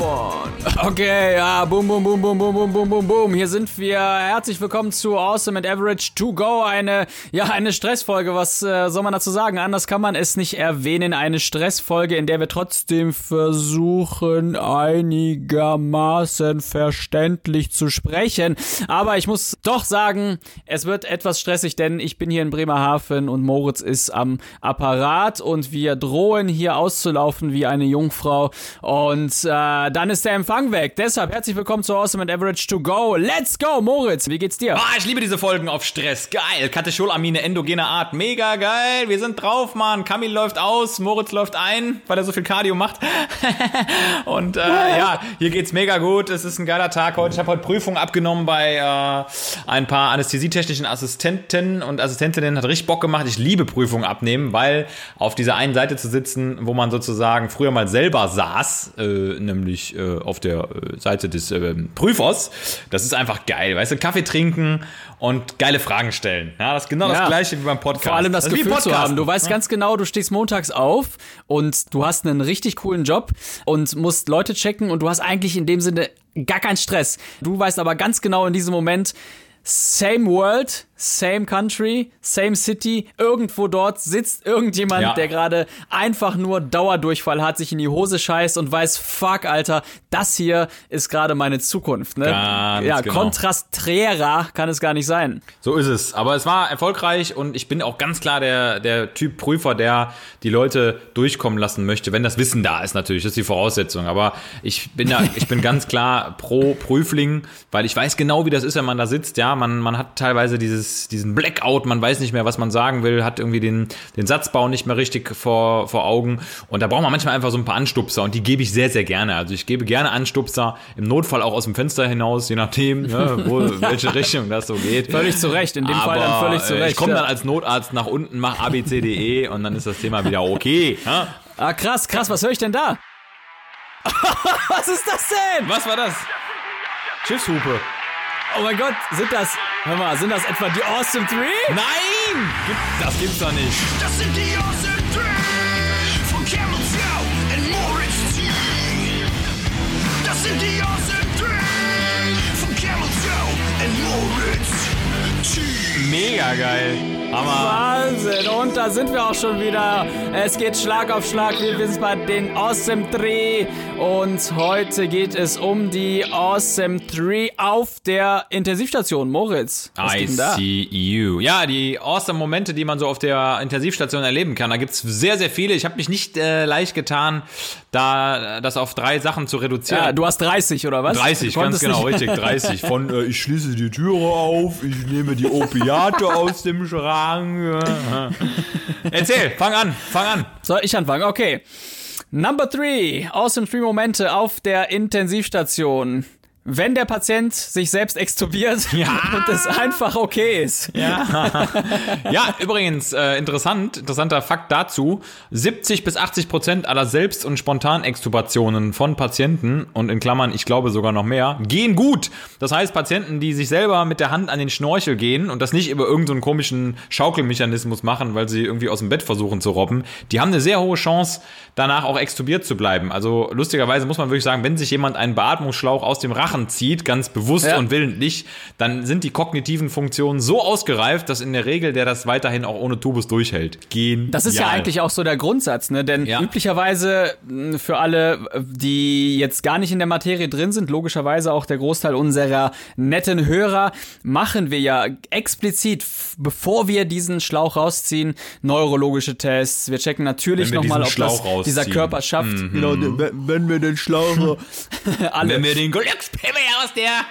fun. Okay, ja, boom, boom, boom, boom, boom, boom, boom, boom, boom. Hier sind wir. Herzlich willkommen zu Awesome and Average to Go. Eine, ja, eine Stressfolge. Was äh, soll man dazu sagen? Anders kann man es nicht erwähnen. Eine Stressfolge, in der wir trotzdem versuchen, einigermaßen verständlich zu sprechen. Aber ich muss doch sagen, es wird etwas stressig, denn ich bin hier in Bremerhaven und Moritz ist am Apparat und wir drohen hier auszulaufen wie eine Jungfrau. Und äh, dann ist der Empfang weg. Deshalb herzlich willkommen zu Awesome and Average to Go. Let's go, Moritz. Wie geht's dir? Ah, ich liebe diese Folgen auf Stress. Geil. Katecholamine, endogene Art. Mega geil. Wir sind drauf, Mann. Kamil läuft aus, Moritz läuft ein, weil er so viel Cardio macht. Und äh, ja, hier geht's mega gut. Es ist ein geiler Tag heute. Ich habe heute Prüfungen abgenommen bei äh, ein paar anästhesietechnischen Assistenten und Assistentinnen. Hat richtig Bock gemacht. Ich liebe Prüfungen abnehmen, weil auf dieser einen Seite zu sitzen, wo man sozusagen früher mal selber saß, äh, nämlich äh, auf der äh, Seite des äh, Prüfers, das ist einfach geil. Weißt du, Kaffee trinken und geile Fragen stellen. Ja, das ist genau das Ja. gleiche wie beim Podcast. Vor allem das, wie Gefühl zu haben. Du weißt ganz genau, du stehst montags auf und du hast einen richtig coolen Job und musst Leute checken und du hast eigentlich in dem Sinne gar keinen Stress. Du weißt aber ganz genau in diesem Moment, same world, same country, same city, irgendwo dort sitzt irgendjemand, Ja. der gerade einfach nur Dauerdurchfall hat, sich in die Hose scheißt und weiß, fuck, Alter, das hier ist gerade meine Zukunft. Ne? Ganz ja, genau. kontrasträrer kann es gar nicht sein. So ist es. Aber es war erfolgreich und ich bin auch ganz klar der, der Typ Prüfer, der die Leute durchkommen lassen möchte, wenn das Wissen da ist natürlich. Das ist die Voraussetzung. Aber ich bin da, ich bin ganz klar pro Prüfling, weil ich weiß genau, wie das ist, wenn man da sitzt. Ja, man, man hat teilweise dieses, diesen Blackout, man weiß nicht mehr, was man sagen will, hat irgendwie den, den Satzbau nicht mehr richtig vor, vor Augen. Und da braucht man manchmal einfach so ein paar Anstupser und die gebe ich sehr, sehr gerne. Also ich gebe gerne Anstupser, im Notfall auch aus dem Fenster hinaus, je nachdem, ja, wo, welche Richtung das so geht. Völlig zu Recht, in dem Fall dann völlig zu äh, Recht. Ich komme dann als Notarzt nach unten, mach abcde und dann ist das Thema wieder okay. Ja? Ah, krass, krass, was höre ich denn da? was ist das denn? Was war das? Schiffshupe. Oh mein Gott, sind das, hör mal, sind das etwa die Awesome 3? Nein! Das gibt's doch nicht. Das sind die Awesome Three von Camel's Mega geil. Hammer. Wahnsinn, und da sind wir auch schon wieder. Es geht Schlag auf Schlag. Wir sind bei den Awesome 3. Und heute geht es um die Awesome 3 auf der Intensivstation. Moritz, was denn da? ICU. Ja, die awesome Momente, die man so auf der Intensivstation erleben kann. Da gibt's sehr, sehr viele. Ich habe mich nicht äh, leicht getan, da das auf drei Sachen zu reduzieren. Ja, du hast 30 oder was? 30, Du ganz genau, richtig, 30. Von äh, ich schließe die Türe auf, ich nehme die Opiate aus dem Schrank. Erzähl, fang an, fang an. Soll ich anfangen? Okay. Number three. Awesome three Momente auf der Intensivstation. Wenn der Patient sich selbst extubiert Ja. und es einfach okay ist. Ja, übrigens, äh, interessant, interessanter Fakt dazu. 70 bis 80 Prozent aller Selbst- und Spontanextubationen von Patienten, und in Klammern, ich glaube sogar noch mehr, gehen gut. Das heißt, Patienten, die sich selber mit der Hand an den Schnorchel gehen und das nicht über irgendeinen so komischen Schaukelmechanismus machen, weil sie irgendwie aus dem Bett versuchen zu robben, die haben eine sehr hohe Chance, danach auch extubiert zu bleiben. Also lustigerweise muss man wirklich sagen, wenn sich jemand einen Beatmungsschlauch aus dem Rachen zieht, ganz bewusst Ja. und willentlich, dann sind die kognitiven Funktionen so ausgereift, dass in der Regel der das weiterhin auch ohne Tubus durchhält. Gehen. Das ist ja eigentlich auch so der Grundsatz, ne? Denn Ja. üblicherweise für alle, die jetzt gar nicht in der Materie drin sind, logischerweise auch der Großteil unserer netten Hörer, machen wir ja explizit, bevor wir diesen Schlauch rausziehen, neurologische Tests. Wir checken natürlich nochmal, ob diesen das Schlauch rausziehen. dieser Körper schafft. Genau, wenn wir den Schlauch alle. Wenn wir den Glückspimmel aus der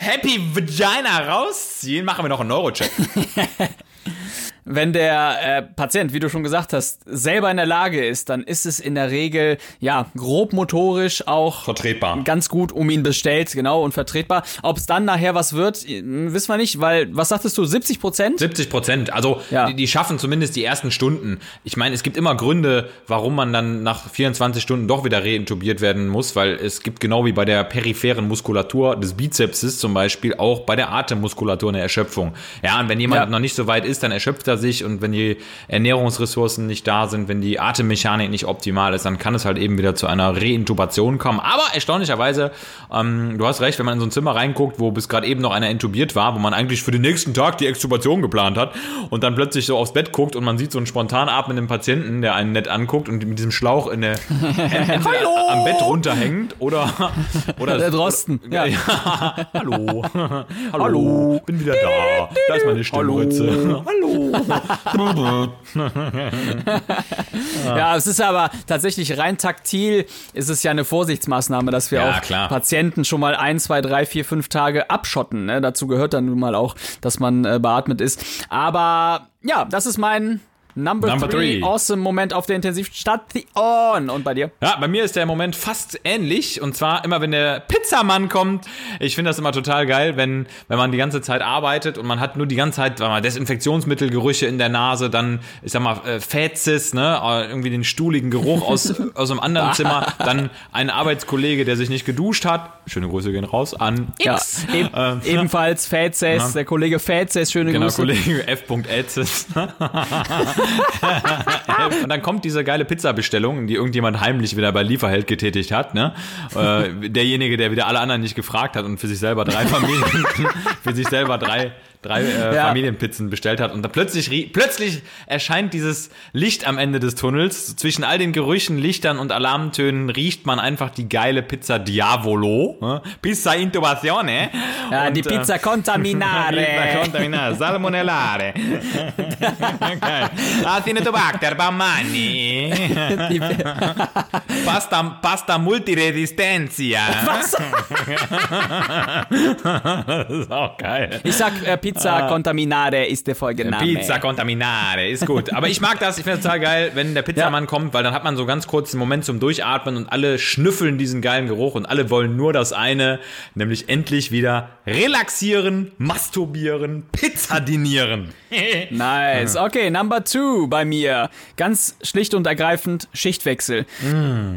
Happy Vagina rausziehen, machen wir noch einen Neurocheck. wenn der äh, Patient, wie du schon gesagt hast, selber in der Lage ist, dann ist es in der Regel ja grob motorisch auch Vertretbar. ganz gut um ihn bestellt, genau und vertretbar. Ob es dann nachher was wird, wissen wir nicht, weil was sagtest du, 70 Prozent? 70 Prozent. Also Ja. die, die schaffen zumindest die ersten Stunden. Ich meine, es gibt immer Gründe, warum man dann nach 24 Stunden doch wieder reintubiert werden muss, weil es gibt genau wie bei der peripheren Muskulatur des Bizepses zum Beispiel auch bei der Atemmuskulatur eine Erschöpfung. Ja, und wenn jemand Ja. noch nicht so weit ist, dann erschöpft er sich und wenn die Ernährungsressourcen nicht da sind, wenn die Atemmechanik nicht optimal ist, dann kann es halt eben wieder zu einer Reintubation kommen. Aber erstaunlicherweise, ähm, du hast recht, wenn man in so ein Zimmer reinguckt, wo bis gerade eben noch einer intubiert war, wo man eigentlich für den nächsten Tag die Extubation geplant hat und dann plötzlich so aufs Bett guckt und man sieht so einen spontan atmenden Patienten, der einen nett anguckt und mit diesem Schlauch in der am Bett runterhängt oder oder Der Drosten, ja. hallo. hallo. Bin wieder da. Da ist meine Stimmritze. Hallo. Ja, es ist aber tatsächlich rein taktil, ist es ja eine Vorsichtsmaßnahme, dass wir Ja, auch klar. Patienten schon mal ein, zwei, drei, vier, fünf Tage abschotten. Ne? Dazu gehört dann nun mal auch, dass man äh, beatmet ist. Aber ja, das ist mein Number, Number three, three. awesome Moment auf der Intensivstation. Und bei dir? Ja, bei mir ist der Moment fast ähnlich. Und zwar immer, wenn der Pizzamann kommt. Ich finde das immer total geil, wenn, wenn man die ganze Zeit arbeitet und man hat nur die ganze Zeit mal, Desinfektionsmittelgerüche in der Nase, dann, ich sag mal, äh, Fäzis, ne, äh, irgendwie den stuhligen Geruch aus, aus einem anderen Zimmer, dann ein Arbeitskollege, der sich nicht geduscht hat. Schöne Grüße gehen raus an X. Ja, eb Ähm, ebenfalls Fazes, der Kollege Fazes, schöne Genau, Grüße. Kollege F. Und dann kommt diese geile Pizzabestellung, die irgendjemand heimlich wieder bei Lieferheld getätigt hat. Ne? Äh, derjenige, der wieder alle anderen nicht gefragt hat und für sich selber drei Familien, für sich selber drei, drei äh, Ja. Familienpizzen bestellt hat. Und dann plötzlich, plötzlich erscheint dieses Licht am Ende des Tunnels. Zwischen all den Gerüchen, Lichtern und Alarmtönen riecht man einfach die geile Pizza Diavolo. Ne? Pizza Intubazione. Ja, die Und, äh, Pizza Contaminare. Pizza contaminare, salmonellare. Geil. Acinetobacter baumani. Die, Pasta, Pasta multiresistenzia. was? Das ist auch geil. Ich sag, äh, Pizza Contaminare ist der Folgename. Pizza contaminare, ist gut. Aber ich mag das, ich finde es total geil, wenn der Pizzamann kommt, weil dann hat man so ganz kurz einen Moment zum Durchatmen und alle schnüffeln diesen geilen Geruch und alle wollen nur das eine, nämlich endlich wieder relaxieren, masturbieren, Pizza dinieren. Nice. Okay, Number two bei mir. Ganz schlicht und ergreifend Schichtwechsel.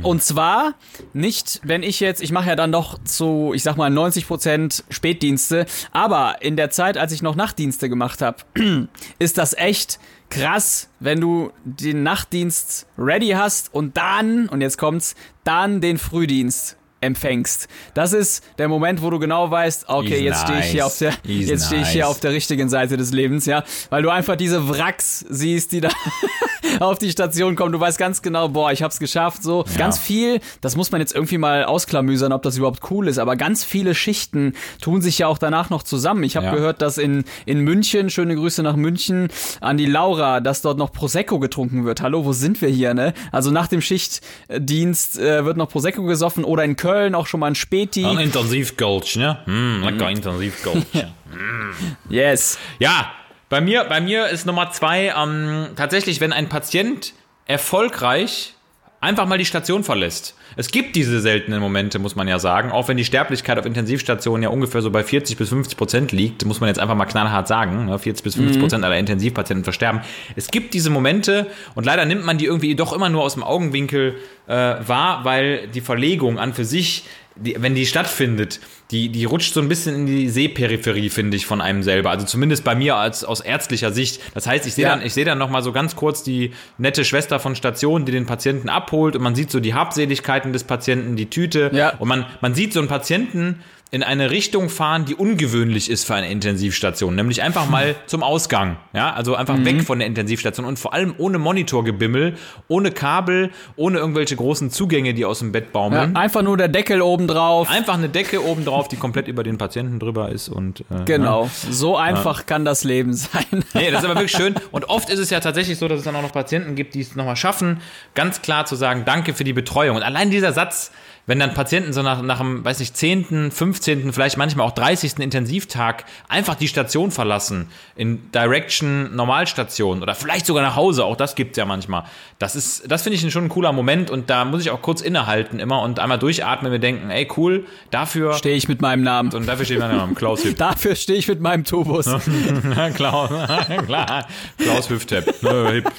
Und zwar nicht, wenn ich jetzt, ich mache ja dann noch zu, ich sag mal, 90% Spätdienste, aber in der Zeit, als ich noch Nachtdienste gemacht habe, ist das echt krass, wenn du den Nachtdienst ready hast und dann, und jetzt kommt's, dann den Frühdienst empfängst. Das ist der Moment, wo du genau weißt, okay, Is jetzt stehe ich hier nice. auf der, Is jetzt stehe ich hier nice. auf der richtigen Seite des Lebens, ja, weil du einfach diese Wracks siehst, die da auf die Station kommen. Du weißt ganz genau, boah, ich hab's geschafft, so. Ganz viel, das muss man jetzt irgendwie mal ausklamüsern, ob das überhaupt cool ist, aber ganz viele Schichten tun sich ja auch danach noch zusammen. Ich habe Ja. gehört, dass in, in München, schöne Grüße nach München, an die Laura, dass dort noch Prosecco getrunken wird. Hallo, wo sind wir hier, ne? Also nach dem Schichtdienst äh, wird noch Prosecco gesoffen oder in Köln auch schon mal ein Späti. Ein Intensivgulch, ne? Mm, lecker Intensivgulch. Yes. Ja, bei mir, bei mir ist Nummer zwei ähm, tatsächlich, wenn ein Patient erfolgreich einfach mal die Station verlässt. Es gibt diese seltenen Momente, muss man ja sagen. Auch wenn die Sterblichkeit auf Intensivstationen ja ungefähr so bei 40 bis 50 Prozent liegt, muss man jetzt einfach mal knallhart sagen. ne, 40 bis 50 Prozent aller Intensivpatienten versterben. Es gibt diese Momente und leider nimmt man die irgendwie doch immer nur aus dem Augenwinkel äh, wahr, weil die Verlegung an für sich die, wenn die stattfindet, die, die rutscht so ein bisschen in die Sehperipherie, finde ich, von einem selber. Also zumindest bei mir als aus ärztlicher Sicht. Das heißt, ich sehe Ja. dann, ich sehe dann noch mal so ganz kurz die nette Schwester von Station, die den Patienten abholt und man sieht so die Habseligkeiten des Patienten, die Tüte Ja. und man, man sieht so einen Patienten in eine Richtung fahren, die ungewöhnlich ist für eine Intensivstation, nämlich einfach mal zum Ausgang, ja, also einfach Mhm. weg von der Intensivstation und vor allem ohne Monitorgebimmel, ohne Kabel, ohne irgendwelche großen Zugänge, die aus dem Bett Ja, baumeln. einfach nur der Deckel oben drauf. Einfach eine Decke oben drauf, die komplett über den Patienten drüber ist und äh, Genau. So einfach kann das Leben sein. Nee, das ist aber wirklich schön. Und oft ist es ja tatsächlich so, dass es dann auch noch Patienten gibt, die es nochmal schaffen, ganz klar zu sagen, danke für die Betreuung. Und allein dieser Satz, wenn dann Patienten so nach, nach dem, weiß nicht, 10., 15., vielleicht manchmal auch 30. Intensivtag einfach die Station verlassen, in Direction Normalstation oder vielleicht sogar nach Hause, auch das gibt's ja manchmal. Das ist, das finde ich schon ein cooler Moment und da muss ich auch kurz innehalten immer und einmal durchatmen und mir denken, ey cool, dafür Stehe ich mit meinem Namen. und dafür steht mein Name, Klaus Hüb. Dafür stehe ich mit meinem Tubus. Klaus, klar, Klaus Hüftep. Hip.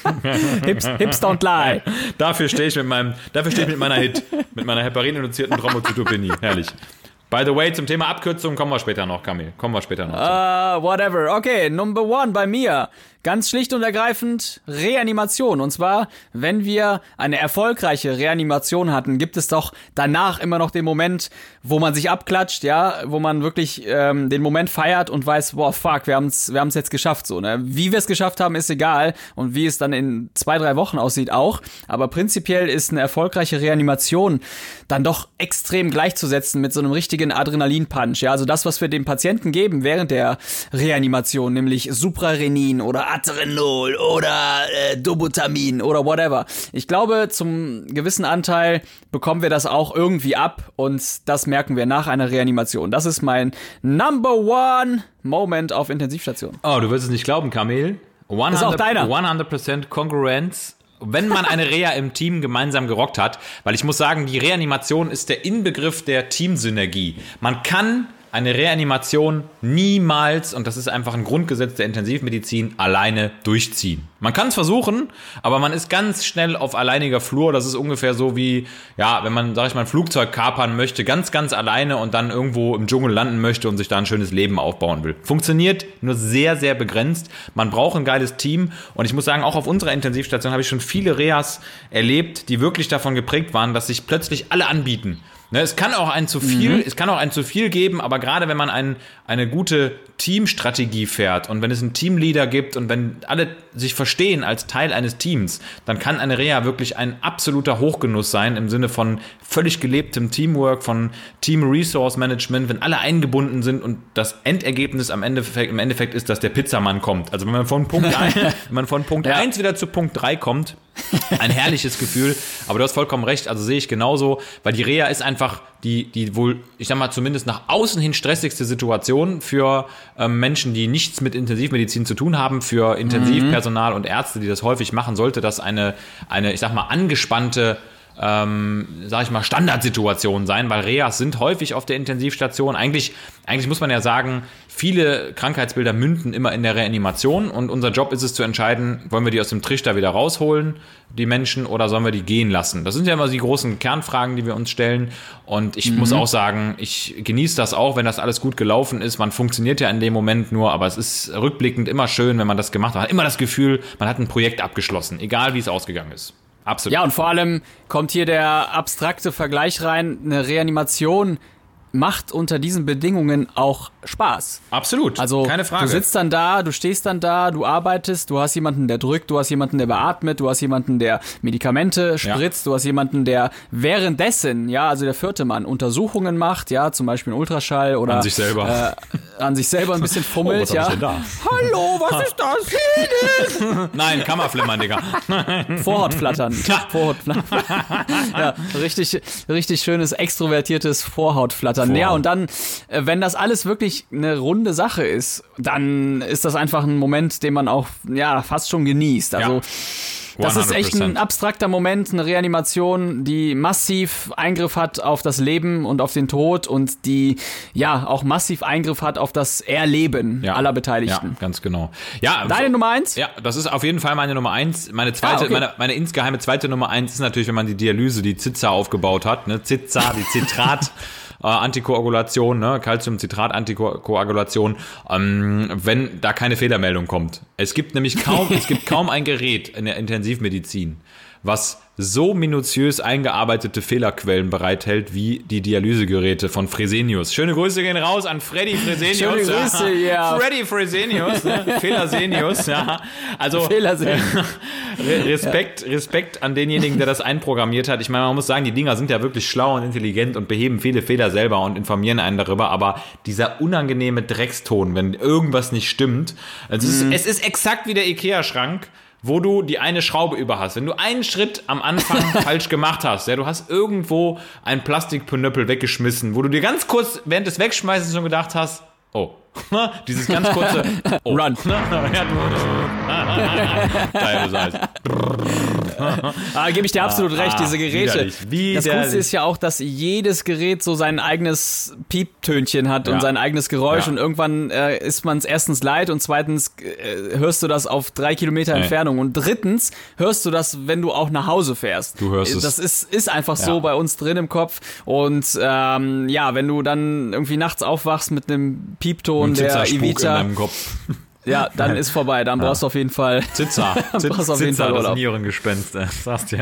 Hips, hips don't lie. Dafür stehe ich mit meinem, dafür stehe ich mit meiner Hit, mit meiner heparininduzierten Thrombozytopenie. Herrlich. By the way, zum Thema Abkürzung kommen wir später noch, Kamil. Kommen wir später noch. Uh, whatever. Okay, Number one bei mir. Ganz schlicht und ergreifend Reanimation. Und zwar, wenn wir eine erfolgreiche Reanimation hatten, gibt es doch danach immer noch den Moment, wo man sich abklatscht, ja, wo man wirklich ähm, den Moment feiert und weiß, boah, fuck, wir haben's, wir haben's jetzt geschafft, so, ne? Wie wir es geschafft haben, ist egal. Und wie es dann in zwei, drei Wochen aussieht, auch. Aber prinzipiell ist eine erfolgreiche Reanimation dann doch extrem gleichzusetzen mit so einem richtigen Adrenalin-Punch, ja. Also das, was wir dem Patienten geben während der Reanimation, nämlich Suprarenin oder Aterenol oder äh, Dobutamin oder whatever. Ich glaube, zum gewissen Anteil bekommen wir das auch irgendwie ab und das merken wir nach einer Reanimation. Das ist mein Number One Moment auf Intensivstation. Oh, du wirst es nicht glauben, Kamil. 100%, Ist auch deiner. 100% Kongruenz. Wenn man eine Reha im Team gemeinsam gerockt hat, weil ich muss sagen, die Reanimation ist der Inbegriff der Teamsynergie. Man kann eine Reanimation niemals, und das ist einfach ein Grundgesetz der Intensivmedizin, alleine durchziehen. Man kann es versuchen, aber man ist ganz schnell auf alleiniger Flur. Das ist ungefähr so wie, ja, wenn man, sag ich mal, ein Flugzeug kapern möchte, ganz, ganz alleine und dann irgendwo im Dschungel landen möchte und sich da ein schönes Leben aufbauen will. Funktioniert nur sehr, sehr begrenzt. Man braucht ein geiles Team und ich muss sagen, auch auf unserer Intensivstation habe ich schon viele Reas erlebt, die wirklich davon geprägt waren, dass sich plötzlich alle anbieten. Ne, es kann auch ein zu viel, es kann auch ein zu viel geben, aber gerade wenn man ein, eine gute Teamstrategie fährt und wenn es einen Teamleader gibt und wenn alle sich verstehen als Teil eines Teams, dann kann eine Reha wirklich ein absoluter Hochgenuss sein im Sinne von völlig gelebtem Teamwork, von Team Resource Management, wenn alle eingebunden sind und das Endergebnis am Endeffekt, im Endeffekt ist, dass der Pizzamann kommt. Also wenn man von Punkt 1, wenn man von Punkt 1 wieder zu Punkt 3 kommt, ein herrliches Gefühl. Aber du hast vollkommen recht, also sehe ich genauso, weil die Reha ist einfach die, die wohl, ich sag mal, zumindest nach außen hin stressigste Situation für ähm, Menschen, die nichts mit Intensivmedizin zu tun haben, für Intensivpersonal und Ärzte, die das häufig machen, sollte das eine, eine ich sag mal, angespannte ähm, sag ich mal, Standardsituation sein, weil Reas sind häufig auf der Intensivstation. Eigentlich, eigentlich muss man ja sagen, viele Krankheitsbilder münden immer in der Reanimation und unser Job ist es zu entscheiden, wollen wir die aus dem Trichter wieder rausholen, die Menschen, oder sollen wir die gehen lassen? Das sind ja immer die großen Kernfragen, die wir uns stellen. Und ich muss auch sagen, ich genieße das auch, wenn das alles gut gelaufen ist. Man funktioniert ja in dem Moment nur, aber es ist rückblickend immer schön, wenn man das gemacht hat. Man hat immer das Gefühl, man hat ein Projekt abgeschlossen, egal wie es ausgegangen ist. Absolut. Ja, und vor allem kommt hier der abstrakte Vergleich rein, eine Reanimation macht unter diesen Bedingungen auch Spaß. Absolut. Also keine Frage. du sitzt dann da, du stehst dann da, du arbeitest, du hast jemanden, der drückt, du hast jemanden, der beatmet, du hast jemanden, der Medikamente spritzt, du hast jemanden, der währenddessen, ja, also der vierte Mann, Untersuchungen macht, ja, zum Beispiel einen Ultraschall oder An sich selber. Äh, an sich selber ein bisschen fummelt, Oh, was ja. da? Hallo, was ist das? Nein, Kammerflimmern, Digga. Vorhautflattern. Vorhautflattern. ja, richtig, richtig schönes extrovertiertes Vorhautflattern. Ja, Vorhaut. und dann, äh, wenn das alles wirklich eine runde Sache ist, dann ist das einfach ein Moment, den man auch, ja, fast schon genießt. Also, das ist echt ein 100%. abstrakter Moment, eine Reanimation, die massiv Eingriff hat auf das Leben und auf den Tod und die, ja, auch massiv Eingriff hat auf das Erleben Ja. aller Beteiligten. Ja, ganz genau. Ja, Deine Nummer eins? Ja, das ist auf jeden Fall meine Nummer eins. Meine zweite, Ah, okay. meine, meine insgeheime zweite Nummer eins ist natürlich, wenn man die Dialyse, die Zitza aufgebaut hat, ne, Zitza, die Zitrat. äh, Antikoagulation, ne, Calcium-Citrat-Antikoagulation, ähm, wenn da keine Fehlermeldung kommt. Es gibt nämlich kaum, es gibt kaum ein Gerät in der Intensivmedizin, was so minutiös eingearbeitete Fehlerquellen bereithält wie die Dialysegeräte von Fresenius. Schöne Grüße gehen raus an Freddy Fresenius. Schöne Grüße, ja. Freddy Fresenius, ne? Fehlersenius, ja. Also Fehlersenius. Re- Respekt, Respekt an denjenigen, der das einprogrammiert hat. Ich meine, man muss sagen, die Dinger sind ja wirklich schlau und intelligent und beheben viele Fehler selber und informieren einen darüber, aber dieser unangenehme Dreckston, wenn irgendwas nicht stimmt, es ist, es ist exakt wie der Ikea-Schrank, wo du die eine Schraube über hast. Wenn du einen Schritt am Anfang falsch gemacht hast, ja, du hast irgendwo ein Plastikpönöppel weggeschmissen, wo du dir ganz kurz während des Wegschmeißens schon gedacht hast, oh, dieses ganz kurze oh. Run. Geil, das heißt. Ah, gebe ich dir absolut recht, diese Geräte. widerlich, Das widerlich. Coolste ist ja auch, dass jedes Gerät so sein eigenes Pieptönchen hat Ja. und sein eigenes Geräusch Ja. und irgendwann äh, ist man es erstens leid und zweitens äh, hörst du das auf drei Kilometer Nee. Entfernung und drittens hörst du das, wenn du auch nach Hause fährst. Du hörst es. Das ist, ist einfach Ja. so bei uns drin im Kopf und ähm, ja, wenn du dann irgendwie nachts aufwachst mit einem Piepton der Zitzerspuk in Evita, deinem Kopf. Ja, dann ist vorbei, dann brauchst du auf jeden Fall Zitzer. brauchst auf jeden Fall das Urlaub. Nierengespenst. äh, Sagst ja.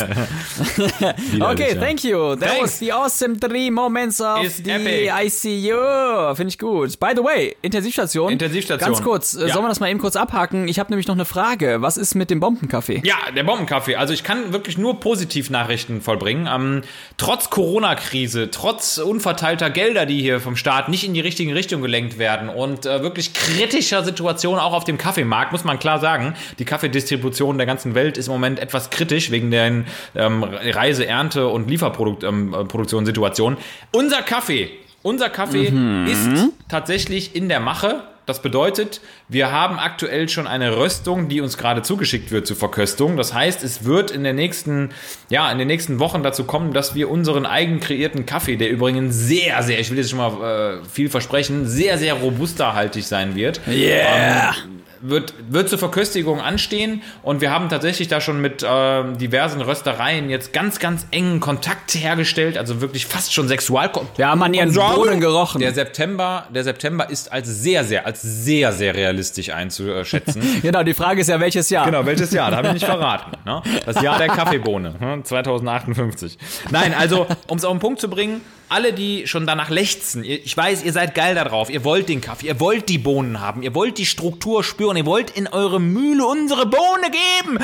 Okay, thank you. That Thanks. was the awesome three moments of Ist the epic. ICU. Finde ich gut. By the way, Intensivstation. Intensivstation. Ganz kurz, äh, Ja. sollen wir das mal eben kurz abhaken? Ich habe nämlich noch eine Frage. Was ist mit dem Bombenkaffee? Ja, der Bombenkaffee. Also ich kann wirklich nur Positivnachrichten vollbringen. Ähm, trotz Corona-Krise, trotz unverteilter Gelder, die hier vom Staat nicht in die richtige Richtung gelenkt werden und äh, wirklich kritischer Situation auch auf dem Kaffeemarkt, muss man klar sagen. Die Kaffeedistribution der ganzen Welt ist im Moment etwas kritisch wegen der ähm, Reise-, Ernte- und Lieferproduktionssituation. Unser Kaffee, unser Kaffee ist tatsächlich in der Mache. Das bedeutet, wir haben aktuell schon eine Röstung, die uns gerade zugeschickt wird zur Verköstung. Das heißt, es wird in der nächsten, ja, in den nächsten Wochen dazu kommen, dass wir unseren eigen kreierten Kaffee, der übrigens sehr, sehr, ich will jetzt schon mal äh, viel versprechen, sehr, sehr robusterhaltig sein wird. Yeah. Wird, wird zur Verköstigung anstehen und wir haben tatsächlich da schon mit äh, diversen Röstereien jetzt ganz, ganz engen Kontakt hergestellt, also wirklich fast schon Sexualkontakt. Wir haben an ihren Bohnen gerochen. Der September, der September ist als sehr, sehr, als sehr, sehr realistisch einzuschätzen. Genau, die Frage ist ja, welches Jahr? Genau, welches Jahr? Da habe ich nicht verraten. Ne? Das Jahr der Kaffeebohne, hm, 2058. Nein, also, um es auf den Punkt zu bringen, alle, die schon danach lechzen, ich weiß, ihr seid geil da drauf, ihr wollt den Kaffee, ihr wollt die Bohnen haben, ihr wollt die Struktur spüren, ihr wollt in eure Mühle unsere Bohne geben.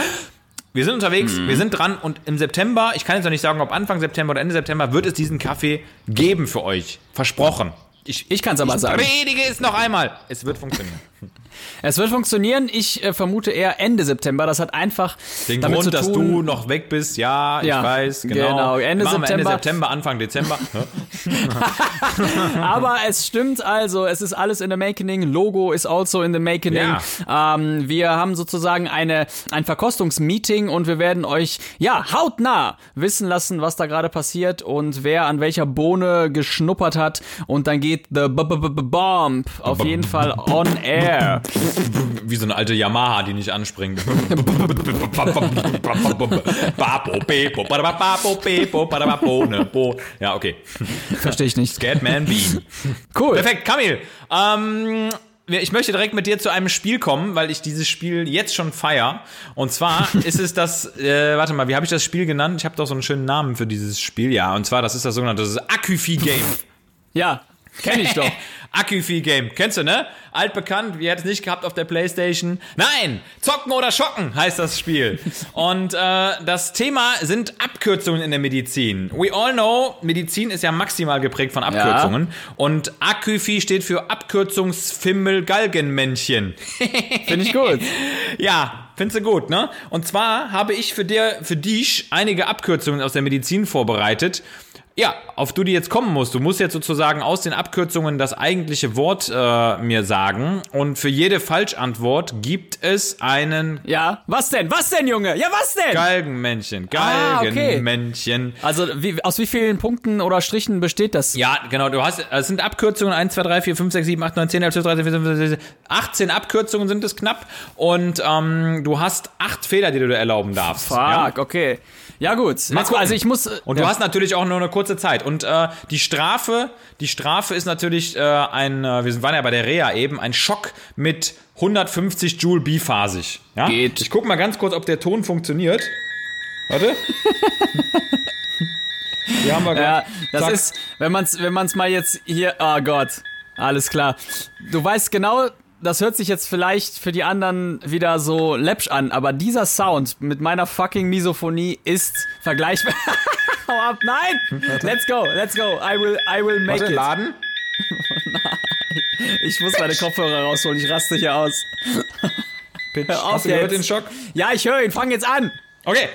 Wir sind unterwegs, wir sind dran und im September, ich kann jetzt noch nicht sagen, ob Anfang September oder Ende September, wird es diesen Kaffee geben für euch. Versprochen. Ich, Ich kann's aber ich sagen. predige es noch einmal. Es wird funktionieren. Es wird funktionieren. Ich äh, vermute eher Ende September. Das hat einfach Den damit Grund, zu dass tun, du noch weg bist, ja, ich Ja, weiß, genau. genau. Ende wir Ende September. September, Anfang Dezember. Aber es stimmt also, es ist alles in the making. Logo is also in the making. Ja. Ähm, wir haben sozusagen eine, ein Verkostungsmeeting und wir werden euch, ja, hautnah wissen lassen, was da gerade passiert und wer an welcher Bohne geschnuppert hat. Und dann geht the -b -b -b Bomb auf jeden Fall on air. Wie so eine alte Yamaha, die nicht anspringt. Ja, okay. Verstehe ich nicht. Scatman Bean. Cool. Perfekt, Kamil. Ähm, ich möchte direkt mit dir zu einem Spiel kommen, weil ich dieses Spiel jetzt schon feier. Und zwar ist es das, äh, warte mal, wie habe ich das Spiel genannt? Ich habe doch so einen schönen Namen für dieses Spiel. Ja, und zwar, das ist das sogenannte Aküfi Game. Ja, kenne ich doch. Aküfi Game. Kennst du, ne? Altbekannt, wir hätten es nicht gehabt auf der Playstation. Nein! Zocken oder schocken heißt das Spiel. Und äh, das Thema sind Abkürzungen in der Medizin. We all know, Medizin ist ja maximal geprägt von Abkürzungen. Und Aküfi steht für Abkürzungsfimmel-Galgenmännchen. Finde ich gut. Ja, findest du gut, ne? Und zwar habe ich für dir, für dich einige Abkürzungen aus der Medizin vorbereitet. Ja, auf du die jetzt kommen musst. Du musst jetzt sozusagen aus den Abkürzungen das eigentliche Wort äh, mir sagen. Und für jede Falschantwort gibt es einen Ja, was denn? Was denn, Junge? Ja, was denn? Galgenmännchen. Ah, okay. Galgenmännchen. Also, wie, aus wie vielen Punkten oder Strichen besteht das? Ja, genau, du hast, es sind Abkürzungen, 1, 2, 3, 4, 5, 6, 7, 8, 9, 10, 11, 12, 13, 14, 15, 16, 18 Abkürzungen sind es knapp und ähm, du hast acht Fehler, die du dir erlauben darfst. Fuck, Ja? okay. Ja, gut. Gucken. also, ich muss. Und ja. du hast natürlich auch nur eine kurze Zeit. Und äh, die Strafe, die Strafe ist natürlich äh, ein, äh, wir waren ja bei der Reha eben, ein Schock mit 150 Joule biphasig. Ja? Geht. Ich guck mal ganz kurz, ob der Ton funktioniert. Warte. Hier haben wir Ja, das Zack. ist, wenn man's, wenn man's mal jetzt hier, oh Gott, alles klar. Du weißt genau, das hört sich jetzt vielleicht für die anderen wieder so läppsch an, aber dieser Sound mit meiner fucking Misophonie ist vergleichbar. Hau ab, nein! Let's go, let's go. I will, I will make Warte, it. laden. Ich muss meine Kopfhörer rausholen, ich raste hier aus. Pitch. Hör auf Hast du gehört den Schock? Ja, ich höre ihn, fang jetzt an. Okay.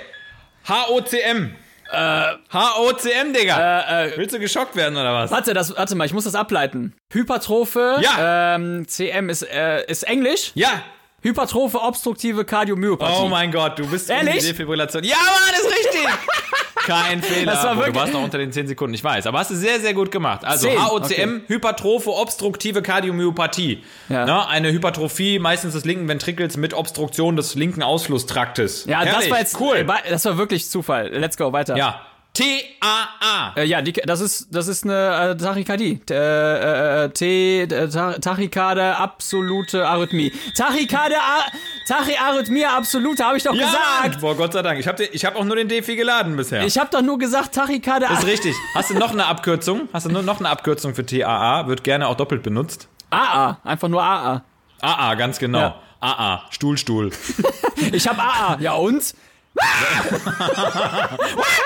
HOCM. Äh, HOCM, Digga. Willst du geschockt werden oder was? Warte, das, warte mal, ich muss das ableiten. Hypertrophe, Ja. ähm, CM ist, äh, ist Englisch. Ja. Hypertrophe obstruktive Kardiomyopathie. Oh mein Gott, du bist Ehrlich? in die Defibrillation. Ja, Mann, ist richtig. Kein Fehler. Das war wirklich- Du warst noch unter den 10 Sekunden, ich weiß. Aber hast du sehr, sehr gut gemacht. Also Zehn, HOCM, Hypertrophe obstruktive Kardiomyopathie. Ja. Ne, eine Hypertrophie meistens des linken Ventrikels mit Obstruktion des linken Ausflusstraktes. Ja, das Herrlich, war jetzt cool. äh, Das war wirklich Zufall. Let's go, weiter. Ja. TAA. Äh, ja, die, das ist das ist eine äh, Tachykardie. T- Äh, äh, T Ta- Tachykade absolute Arrhythmie. Tachykade A Tachyarrhythmie absolute habe ich doch Ja, gesagt. Boah, Gott sei Dank. Ich habe ich auch nur den Defi geladen bisher. Ich habe doch nur gesagt Tachykade das ist richtig. Hast du noch eine Abkürzung? Hast du nur noch eine Abkürzung für TAA? Wird gerne auch doppelt benutzt. AA, einfach nur AA. AA, ganz genau. Ja. AA, Stuhl, Stuhl. Ich habe AA. Ja und?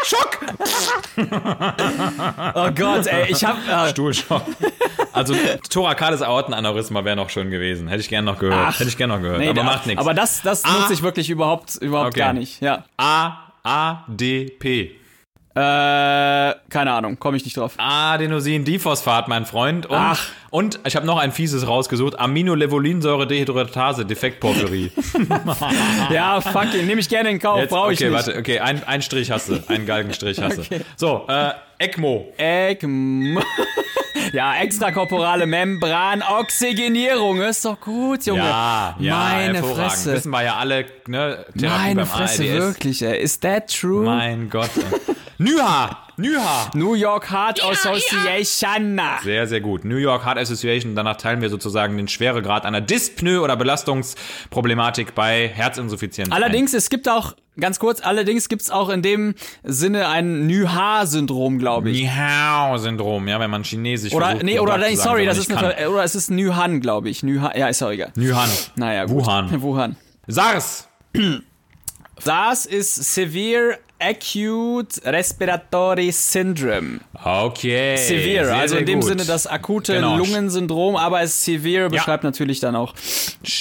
Schock! Oh Gott, ey, ich habe äh, Stuhlschock. Also thorakales Aortenaneurysma wäre noch schön gewesen. Hätte ich gern noch gehört. Ach. Hätte ich gern noch gehört. nee, aber da- macht nichts. Aber das das A- nutze ich wirklich überhaupt überhaupt Okay. gar nicht. Ja. A, A, D, P. Äh, keine Ahnung, komme ich nicht drauf. Adenosin-Diphosphat, mein Freund. Und, Ach. und ich habe noch ein fieses rausgesucht. Aminolevolinsäure-Dehydratase, Defektporphyrie. Ja, fuck ihn, nehme ich gerne in Kauf, brauche ich okay, nicht. warte, okay, ein, ein Strich hast du. Einen Galgenstrich hast du. So, äh, ECMO. ECM. ja, extrakorporale Membranoxygenierung. Ist doch gut, Junge. Ja, ja, Meine. Fresse. Wissen wir ja alle, ne? Therapie Meine Fresse, ARDS. wirklich, ey. Is that true? Mein Gott. ey. NYHA. NYHA. New York Heart Association. Sehr, sehr gut. New York Heart Association. Danach teilen wir sozusagen den Schweregrad einer Dyspnoe oder Belastungsproblematik bei Herzinsuffizienz. Allerdings, es gibt auch, ganz kurz, allerdings gibt's auch in dem Sinne ein Nyha-Syndrom, glaube ich. Niao-Syndrom, ja, wenn man Chinesisch Oder, versucht, nee, oder, nee, sorry, das ist nicht eine, oder es ist Nyhan, glaube ich. Nyhan, ja, ist auch egal. Nyhan. Naja, gut. Wuhan. Wuhan. SARS. Das ist Severe Acute Respiratory Syndrome. Okay. Severe, sehr, also sehr in dem gut. Sinne das akute Genau. Lungensyndrom, aber es severe beschreibt natürlich dann auch.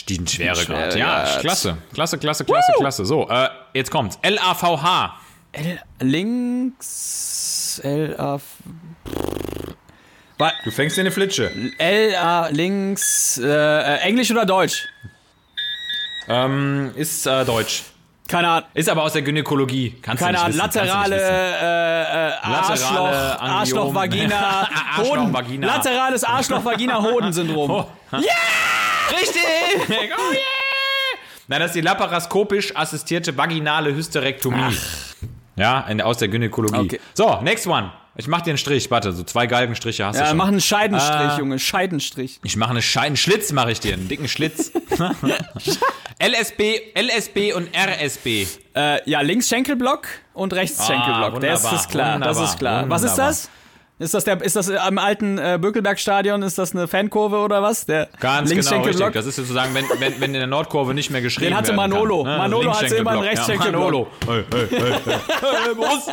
Den Schweregrad. Ja, klasse. Klasse, klasse, klasse, klasse. So, äh, jetzt kommt's. LAVH. L links L A Du fängst dir eine Flitsche. L A links äh, äh, Englisch oder Deutsch? Ähm, ist äh, Deutsch. Keine Ahnung. Ist aber aus der Gynäkologie. Kannst Keine Ahnung, laterale wissen. äh, äh, Arschloch. Arschloch, Vagina, Arschloch, Hoden, Vagina. laterales Arschloch, Vagina, Hodensyndrom. Richtig! Oh yeah! Nein, das ist die laparoskopisch assistierte vaginale Hysterektomie. Ja, in, aus der Gynäkologie. Okay. So, next one. Ich mach dir einen Strich, warte, so zwei Galgenstriche hast du Ja, schon. mach einen Scheidenstrich, Ah. Junge, Scheidenstrich. ich mache einen Schlitz, mache ich dir, einen dicken Schlitz. LSB, LSB und RSB. Äh, ja, links Schenkelblock und rechts Schenkelblock. Das Ah, ist klar, das ist klar. Was ist das? Ist das der, ist das am alten äh, Bökelberg-Stadion, ist das eine Fankurve oder was? Der Ganz genau richtig. Das ist sozusagen, wenn, wenn, wenn in der Nordkurve nicht mehr geschrieben Den hatte Manolo. Kann, ne? Manolo hatte immer einen. Rechtschenkelblock. Ja, Manolo. Hey, hey, hey, hey. Borussia.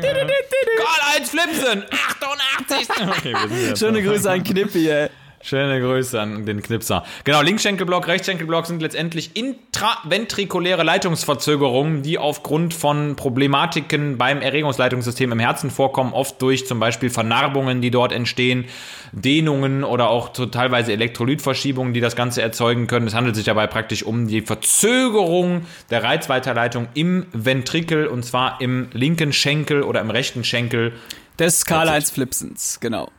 Karl-Heinz Flipsen. 88. Okay, Schöne Grüße an Knippi, ey. Schöne Grüße an den Knipser. Genau, Linkschenkelblock, Rechtschenkelblock sind letztendlich intraventrikuläre Leitungsverzögerungen, die aufgrund von Problematiken beim Erregungsleitungssystem im Herzen vorkommen, oft durch zum Beispiel Vernarbungen, die dort entstehen, Dehnungen oder auch so teilweise Elektrolytverschiebungen, die das Ganze erzeugen können. Es handelt sich dabei praktisch um die Verzögerung der Reizweiterleitung im Ventrikel und zwar im linken Schenkel oder im rechten Schenkel. Des Karl-Heinz Flipsens, genau.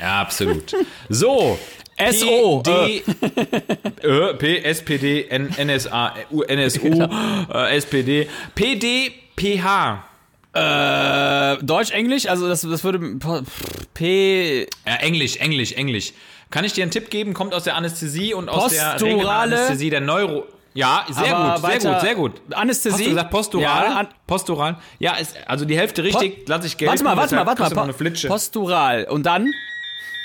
Ja, absolut. So. SO, P, D, Ö, P, SPD, N, NSA, U, NSU, äh, SPD, PD, PH. Äh, Deutsch, Englisch, also das, das würde P. Ja, Englisch, Englisch, Englisch. Kann ich dir einen Tipp geben? Kommt aus der Anästhesie und aus der Posturale- Regionalanästhesie der Neuro. Ja, sehr Aber gut, sehr gut, sehr gut. Anästhesie? Hast du gesagt postural? Ja, an- postural? Ja, ist, also die Hälfte richtig, lass ich gelten. Warte mal, warte mal, warte mal. Flitsche. Postural. Und dann?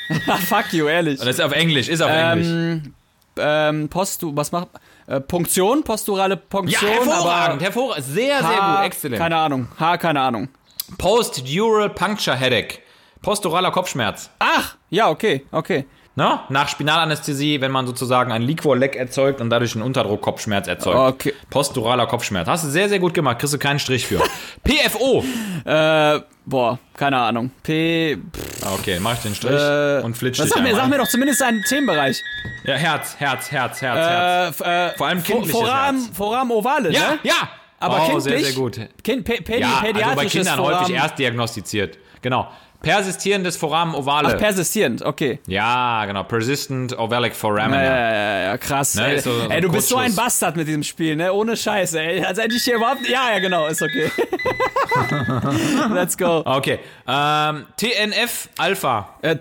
Fuck you, ehrlich. das ist auf Englisch, ist auf Englisch. Ähm, ähm, Postu, was macht. Äh, Punktion, posturale Ja, Punktion. hervorragend, aber hervorragend. Sehr, sehr H, gut, exzellent. Keine Ahnung. H, keine Ahnung. Post-dural puncture headache. Posturaler Kopfschmerz. Ach, ja, okay, okay. Ne? Nach Spinalanästhesie, wenn man sozusagen ein Liquor-Leck erzeugt und dadurch einen Unterdruck-Kopfschmerz erzeugt. Okay. Postduraler Kopfschmerz. Hast du sehr, sehr gut gemacht. Kriegst du keinen Strich für. PFO. Äh, boah, keine Ahnung. P. Pff, Okay, mach ich den Strich äh, und flitsch was dich sag, mir, sag mir doch zumindest einen Themenbereich. Ja, Herz, Herz, Herz, Herz, Äh, Herz. äh, Vor allem kindliches Foramen, Herz. Foramen ovale, Ja, ne? ja. Aber oh, kindlich? sehr, sehr gut. Kind, Pädi Ja, also bei pädiatrisches Kindern Foramen. häufig erst diagnostiziert. Genau. Persistierendes Foramen ovale. Ach, persistierend, okay. ja, genau. Persistent ovalic foramina. Ja, ja, ja, ja, krass. Ne, ey, so- so ey, du bist so ein. Bastard mit diesem Spiel, ne? Ohne Scheiße, ey. Als hätte ich hier überhaupt. Ja, ja, genau, ist okay. Let's go. Okay. Ähm, TNF Alpha. Äh,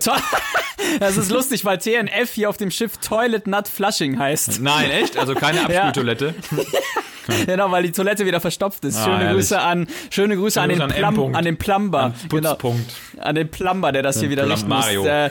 das ist lustig, weil TNF hier auf dem Schiff Toilet Nut Flushing heißt. Nein, echt? Also keine Abspültoilette. Genau, weil die Toilette wieder verstopft ist. Ah, Schöne. Grüße an, schöne Grüße an den, an Plum, an den Plumber. Genau. Putzpunkt. An den Plumber, der das hier wieder richten muss. Mario. Äh,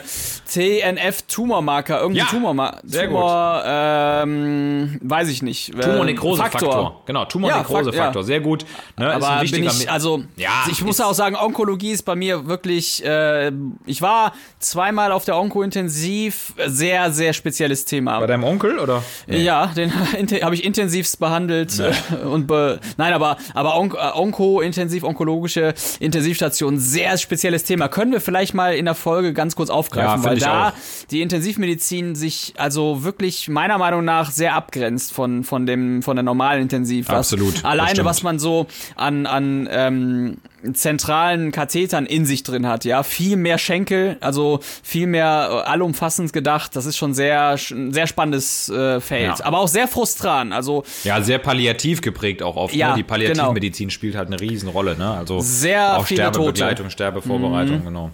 TNF Tumormarker, irgendein Ja, Tumormarker. sehr Tumor, ähm, weiß ich nicht. Ähm, Tumornekrosefaktor. Genau, Tumornekrosefaktor. Ja, Sehr gut. Ne, Aber bin ich, also, Ja, ich muss auch sagen, Onkologie ist bei mir wirklich, äh, ich war zweimal auf der Onko-Intensiv, sehr, sehr spezielles Thema. Bei deinem Onkel oder? Ja, den habe ich intensivst behandelt äh, und be nein, aber aber Onk äh, Onko intensiv onkologische Intensivstation sehr spezielles Thema. Können wir vielleicht mal in der Folge ganz kurz Ja, aufgreifen, find weil da auch. die Intensivmedizin sich also wirklich meiner Meinung nach sehr abgrenzt von von dem von der normalen Intensiv. Was Absolut, Alleine was man so an an ähm, zentralen Kathetern in sich drin hat, ja, viel mehr Schenkel, also viel mehr äh, allumfassend gedacht. Das ist schon sehr ein sehr spannendes äh, Feld, Ja. aber auch sehr frustrant. Also Ja, sehr palliativ geprägt auch oft. Ja, ne? Die Palliativmedizin spielt halt eine Riesenrolle. Ne? Also Sehr auch Sterbebegleitung, Sterbevorbereitung, genau.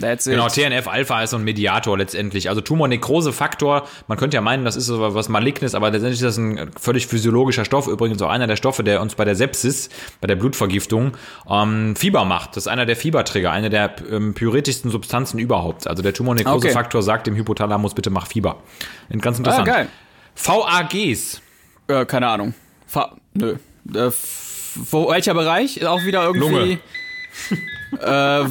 That's it. Genau, TNF-Alpha ist so ein Mediator letztendlich. Also Tumornekrosefaktor, man könnte ja meinen, das ist so was Malignes, aber letztendlich ist das ein völlig physiologischer Stoff. Übrigens auch einer der Stoffe, der uns bei der Sepsis, bei der Blutvergiftung, ähm, Fieber macht. Das ist einer der Fiebertrigger, eine der ähm, pyretigsten Substanzen überhaupt. Also der Tumornekrosefaktor sagt dem Hypothalamus, bitte mach Fieber. Ganz interessant. Ah, geil. VAGs. Äh, keine Ahnung. Fa nö. Äh, welcher Bereich? Auch wieder irgendwie. Lunge. äh,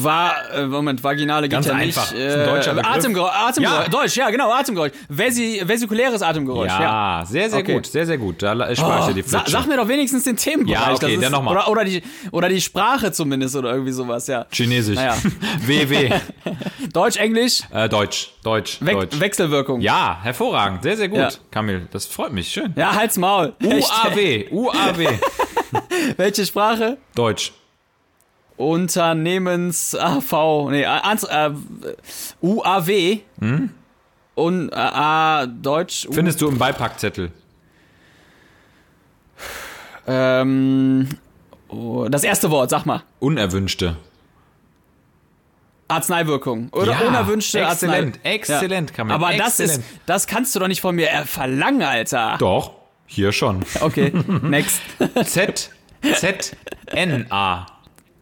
war, äh, Moment, vaginale Ganz geht ja einfach. nicht. Ein deutscher Begriff. Atemgeräusch, Atemgeräusch, Ja. Deutsch, ja, genau, Atemgeräusch. Vesi vesikuläres Atemgeräusch, ja. Ja, sehr, sehr Okay. gut, sehr, sehr gut. Da spare ich dir die Sa Flitsche. sag mir doch wenigstens den Themenbereich. Ja, okay, ist, dann noch mal. Oder, oder, die, oder die Sprache zumindest oder irgendwie sowas, ja. Chinesisch. Naja. WW. Deutsch, Englisch, Äh, Deutsch, Deutsch, We Deutsch. Wechselwirkung. Ja, hervorragend, sehr, sehr gut, Ja. Kamil. Das freut mich, schön. Ja, halt's Maul. UAW, UAW. Welche Sprache? Deutsch. Unternehmens AV, nee, Ans äh, UAW und äh, A Deutsch U, Findest du im Beipackzettel. ähm, oh, das erste Wort, sag mal. Unerwünschte. Arzneiwirkung oder Ja, unerwünschte exzellent, Arznei. exzellent, Kamil, Aber das ist exzellent. das kannst du doch nicht von mir äh, verlangen, Alter. Doch, hier schon. Okay, next. Z, Z, N, A.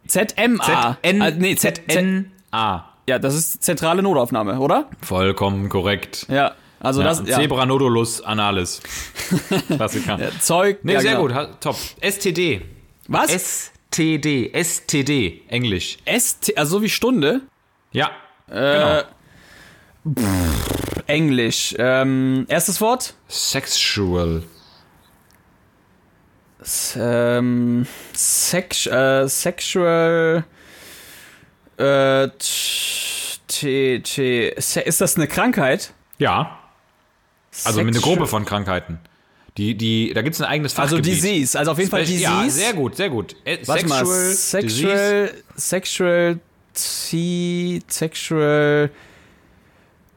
ZMA. Z, N, Ah, nee, Z, Z, N, A. Ja, das ist zentrale Notaufnahme, oder? Vollkommen korrekt. Ja. Also Ja, das ja. Zebra nodulus analis. Klassiker. Zeug. Nee, ja, sehr genau. gut, ha- top. STD. Was? STD, STD, Englisch. ST, also so wie Stunde. Ja, Äh, genau. Englisch. Ähm, erstes Wort? Sexual. Ähm, sex äh, sexual. Äh, t, t, ist das eine Krankheit? Ja, also mit einer Sexual- Gruppe von Krankheiten. Die, die, da gibt es ein eigenes Also Fachgebiet. Disease, also auf jeden Fall Disease. Ja, sehr gut, sehr gut. Äh, Warte mal, sexual, sexual, t, sexual,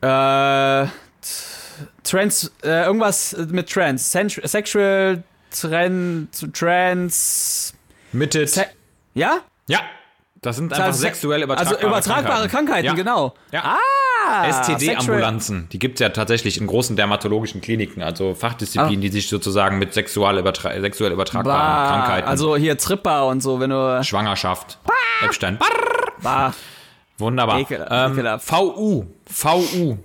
äh, trans, äh, irgendwas mit trans, sexual, trans, trans, Mitte. Ja? ja, das sind einfach Also, sexuell übertragbare Also übertragbare Krankheiten, ja. genau. Ja. Ah, STD-Ambulanzen, die gibt es ja tatsächlich in großen dermatologischen Kliniken, also Fachdisziplinen, die sich sozusagen mit sexual, übertra sexuell übertragbaren Bah, Krankheiten, Also hier Tripper und so, wenn du. Schwangerschaft, Epstein, Bah, wunderbar. Ekel- ähm. VU, VU,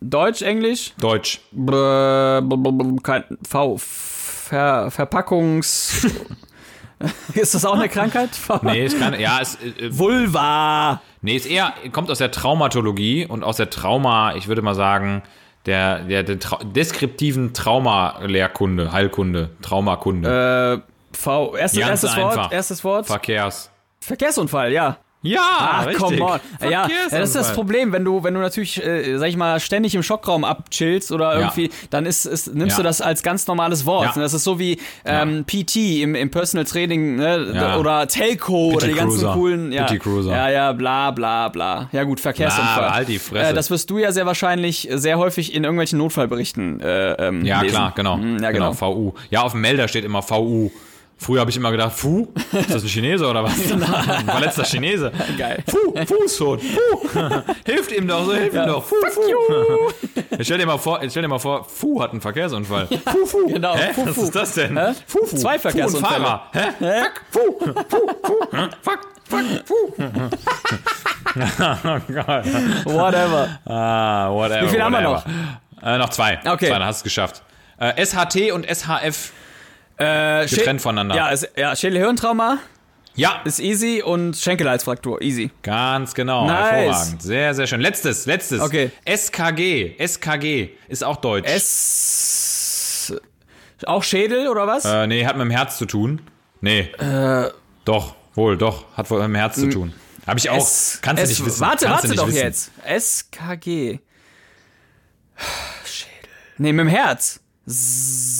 Deutsch, Englisch? Deutsch. B- b- b- kein- V. Ver, Verpackungs. Ist das auch eine Krankheit? Nee, ist keine, ja, es, äh, Vulva. nee, ist eher, kommt aus der Traumatologie und aus der Trauma, ich würde mal sagen, der, der, der Trau deskriptiven Trauma-Lehrkunde, Heilkunde, Traumakunde. Äh, V. Erstes, erstes Wort. Erstes Wort. Verkehrs. Verkehrsunfall, ja. Ja, Ach, richtig. come on. Ja, ja, das ist das Verkehrsunfall. Problem, wenn du, wenn du natürlich, äh, sag ich mal, ständig im Schockraum abchillst oder Ja. irgendwie, dann ist, ist, nimmst Ja. du das als ganz normales Wort. Ja. Das ist so wie ähm, PT im, im Personal Training ne? Ja. oder Telco oder die ganzen Cruiser. coolen. Ja, ja, ja, bla, bla, bla. Ja gut, Verkehrsunfall. Na, halt die Fresse. Äh, das wirst du ja sehr wahrscheinlich sehr häufig in irgendwelchen Notfallberichten äh, ähm, Ja, lesen. klar, genau. Mhm, ja, genau. VU. Ja, auf dem Melder steht immer VU. Früher habe ich immer gedacht, Fu? Ist das ein Chinese oder was? ein verletzter Chinese. Geil. Fu, Fußhund. Fu. Hilft ihm doch, so hilft ihm doch. Fu, Fu. Jetzt stell dir mal vor, stell dir mal vor, Fu hat einen Verkehrsunfall. Fu, Fu. Genau, Hä? Fu, Was Fu. ist das denn? Hä? Fu, Fu. Zwei Fu und Verkehrsunfälle. Fahrer. Hä? Fuck, Fu, Fu, Fu. Hä? Fuck, fuck, Fu. oh Gott. Whatever. Ah, whatever. Wie viel haben wir whatever. Äh, noch zwei. Okay. Zwei, dann hast du es geschafft. Äh, SHT und SHF Äh, Schä- getrennt voneinander. Ja, ist, ja Schädel-Hirntrauma Ja, ist easy und Schenkelhalsfraktur, easy. ganz genau. Nice. Hervorragend. Sehr, sehr schön. Letztes, letztes. Okay. SKG. SKG ist auch deutsch. S. Auch Schädel oder was? äh, nee, hat mit dem Herz zu tun. Nee. Doch, wohl, doch. Hat wohl mit dem Herz zu tun. Habe ich auch. S- kannst du S- nicht wissen. Warte, kannst du warte doch wissen. jetzt. SKG. Schädel. Nee, mit dem Herz. S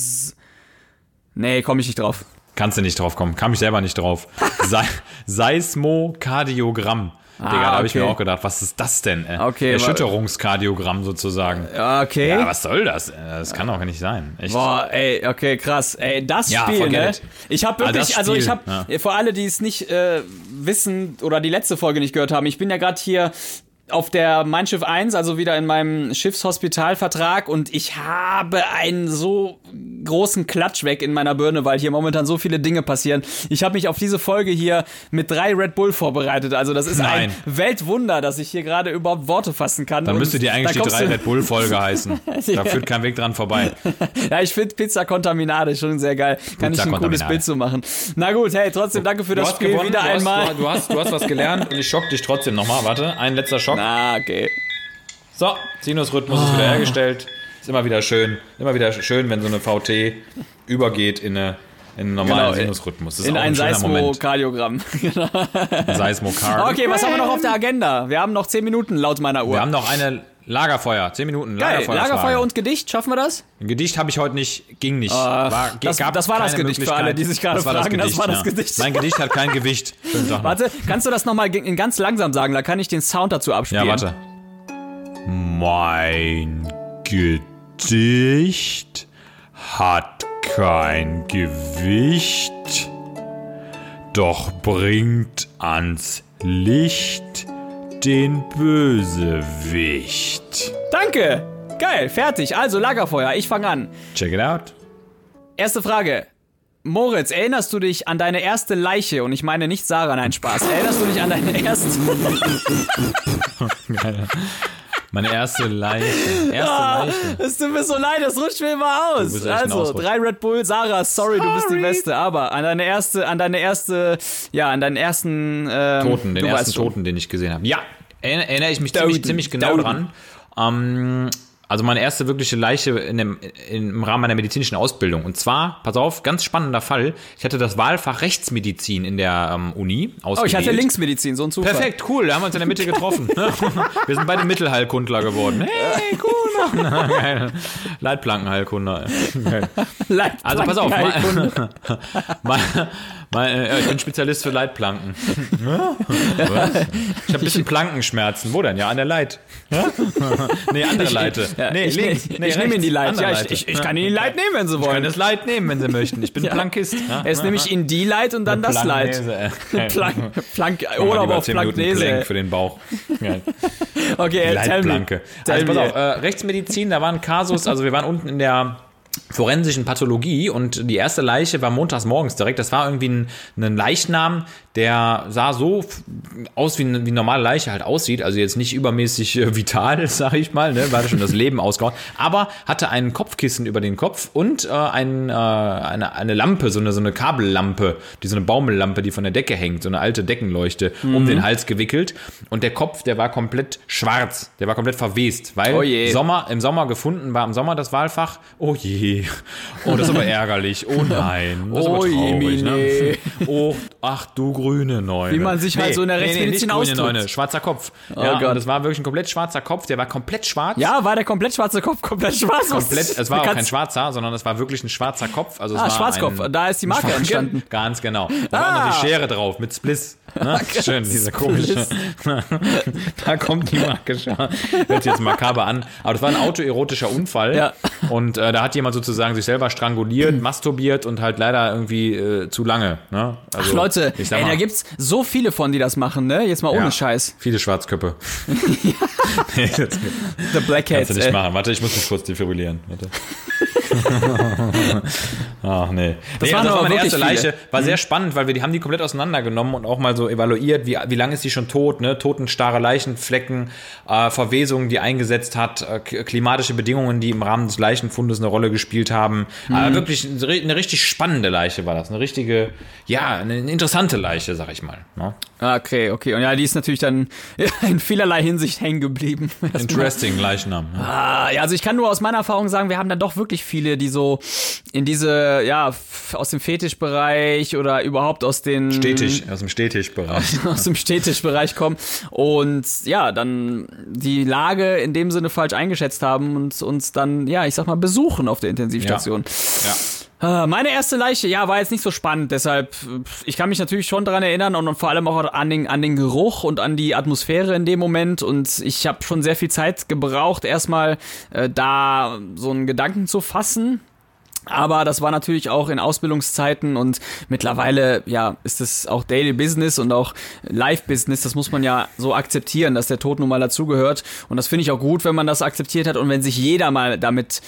nee, komme ich nicht drauf. Kannst du nicht drauf kommen. Kam ich selber nicht drauf. Se Seismokardiogramm. Digga, da habe ich mir Ah, okay. auch gedacht, was ist das denn? Äh? Okay, Erschütterungskardiogramm sozusagen. Okay. Ja, was soll das? Äh, Das kann doch nicht sein. Echt. Boah, ey, okay, krass. Ey, das Ja, Spiel, ne? it. Ich habe Ah, wirklich, also ich habe, für alle, die es nicht äh, wissen oder die letzte Folge nicht gehört haben, ich bin ja gerade hier auf der Mein Schiff 1, also wieder in meinem Schiffshospitalvertrag und ich habe einen so großen Klatsch weg in meiner Birne, weil hier momentan so viele Dinge passieren. Ich habe mich auf diese Folge hier mit drei Red Bull vorbereitet. Also das ist Nein. ein Weltwunder, dass ich hier gerade überhaupt Worte fassen kann. Dann müsste die eigentlich die drei du- Red Bull Folge heißen. Da führt kein Weg dran vorbei. Ja, ich finde Pizza Contaminade schon sehr geil. Kann Pizza ich ein cooles. Bild zu machen. Na gut, hey, trotzdem danke für das Spiel wieder du hast, einmal. Du, hast, du hast was gelernt. Ich schock dich trotzdem nochmal. Warte, ein letzter Schock. Na, okay. So, Sinusrhythmus ist wieder hergestellt. Ist immer wieder schön. Immer wieder schön, wenn so eine VT übergeht in, eine, in einen normalen Genau, Sinusrhythmus. In ein ein. Seismokardiogramm. Seismokard. okay, was haben wir noch auf der Agenda? Wir haben noch 10 Minuten laut meiner Uhr. Wir haben noch eine Lagerfeuer. Zehn Minuten Geil, Lagerfeuer. Lagerfeuer und Gedicht, schaffen wir das? Ein Gedicht habe ich heute nicht, ging nicht. War, das- das war das Gedicht für alle, die sich gerade das war das fragen, das Gedicht, war das ja. Gedicht. Mein Gedicht hat kein Gewicht. Warte, kannst du das nochmal ganz langsam sagen? Da kann ich den Sound dazu abspielen. Ja, warte. Mein Gedicht hat kein Gewicht, doch bringt ans Licht den Bösewicht. Danke. Geil, fertig. Also Lagerfeuer, ich fange an. Check it out. Erste Frage. Moritz, erinnerst du dich an deine erste Leiche? Und ich meine nicht Sarah, nein, Spaß. Erinnerst du dich an deine erste... Meine erste Leiche. Erste Ah, Leiche. Es tut mir so leid, das rutscht mir immer aus. Also, drei Red Bull, Sarah, sorry, du bist die Beste. Aber an deine erste, an deine erste, ja, an deinen ersten ähm, Toten, den ersten. Toten, den ich gesehen habe. Ja, erinner- erinnere ich mich ziemlich, ziemlich genau Toten. dran. Ähm, also meine erste wirkliche Leiche in dem, im Rahmen meiner medizinischen Ausbildung. Und zwar, pass auf, ganz spannender Fall. Ich hatte das Wahlfach Rechtsmedizin in der ähm, Uni Oh, ich ausgewählt. hatte Linksmedizin, so ein Zufall. Perfekt, cool, da haben wir uns in der Mitte getroffen. wir sind beide Mittelheilkundler geworden. Hey, cool. Geil. Leitplankenheilkundler. Geil. Leitplanken- Also pass auf, Heilkunde. Mein, äh, ich bin Spezialist für Leitplanken. Was? Ich habe ein bisschen Plankenschmerzen. Wo denn? Ja, an der Leit. nee, andere Leite. Ja, nee, ich links. ich, nee, ich nehme ihn die Leit. Ja, ich, Leite. ich, ich kann ihn die Leit nehmen, wenn sie Ich kann wollen. das Leit nehmen, wenn Sie möchten. Ich bin Plankist. Ja? Er ist nämlich in die Leit und dann das Leit. Äh. Plank, Plank, oder aber auf 10 Minuten Planknese. Plank für den Bauch. Okay. Leitplanke. Also pass auf, äh, Rechtsmedizin, da war ein Kasus, also wir waren unten in der forensischen Pathologie und die erste Leiche war montags morgens direkt. Das war irgendwie ein, ein Leichnam, der sah so aus, wie eine, wie normale Leiche halt aussieht. Also jetzt nicht übermäßig äh, vital, sag ich mal, ne? war schon das Leben ausgehauen. Aber hatte ein Kopfkissen über den Kopf und äh, ein, äh, eine, eine Lampe, so eine, so eine Kabellampe, die so eine Baumellampe, die von der Decke hängt, so eine alte Deckenleuchte, um den Hals gewickelt. Und der Kopf, der war komplett schwarz, der war komplett verwest, weil Oh je. Sommer, im Sommer gefunden war im Sommer das Wahlfach. Oh je. Oh, das ist aber ärgerlich. Oh nein. Das ist aber Oh je, traurig, ne? Mine. Oh, ach du grüne Neune. Wie man sich halt so in der Rechtsmedizin nicht grüne ausdrückt. Neune, schwarzer Kopf. ja, Gott. und das war wirklich ein komplett schwarzer Kopf. Der war komplett schwarz. Ja, war der komplett schwarze Kopf komplett schwarz? Komplett, es war auch kein schwarzer, sondern es war wirklich ein schwarzer Kopf. Also es Ah, war Schwarzkopf. Ein, Da ist die Marke Schwarz- entstanden. Ganz genau. Da war noch Ah. die Schere drauf mit Spliss. Ne? Schön, diese komische. da kommt die Marke schon. Hört sich jetzt makaber an. Aber das war ein autoerotischer Unfall. Ja. Und äh, da hat jemand sozusagen sich selber stranguliert, masturbiert und halt leider irgendwie äh, zu lange. Ne? Also, Ach, Leute, ich sag mal, da gibt's so viele von, die das machen, ne? Jetzt mal ohne ja, Scheiß. Viele Schwarzköpfe. The Black kannst du nicht ey. machen. Warte, ich muss mich kurz defibrillieren. Warte. Ach nee. Das, nee, waren das war meine erste viele. Mhm. Leiche. War sehr spannend, weil wir die haben die komplett auseinandergenommen und auch mal so evaluiert, wie, wie lange ist die schon tot, ne? Totenstarre Leichenflecken, äh, Verwesung, die eingesetzt hat, äh, klimatische Bedingungen, die im Rahmen des Leichenfundes eine Rolle gespielt haben. Mhm. Äh, wirklich eine, ri- eine richtig spannende Leiche war das. Eine richtige, ja, eine interessante Leiche, sag ich mal. Ne? Okay, okay. Und ja, die ist natürlich dann in vielerlei Hinsicht hängen geblieben. Interesting Leichnam. Ne? Ah, ja, also ich kann nur aus meiner Erfahrung sagen, wir haben dann doch wirklich viele, die so in diese, ja, aus dem Fetischbereich oder überhaupt aus den Stetig, aus dem Stetischbereich. aus dem Städtischbereich kommen und ja, dann die Lage in dem Sinne falsch eingeschätzt haben und uns dann, ja, ich sag mal, besuchen auf der Intensivstation. Ja. Äh, Meine erste Leiche, ja, war jetzt nicht so spannend, deshalb, äh, ich kann mich natürlich schon daran erinnern und, und vor allem auch an den, an den Geruch und an die Atmosphäre in dem Moment und ich habe schon sehr viel Zeit gebraucht, erstmal äh, da so einen Gedanken zu fassen. Aber das war natürlich auch in Ausbildungszeiten und mittlerweile, ja, ist es auch Daily Business und auch Live Business. Das muss man ja so akzeptieren, dass der Tod nun mal dazugehört. Und das finde ich auch gut, wenn man das akzeptiert hat und wenn sich jeder mal damit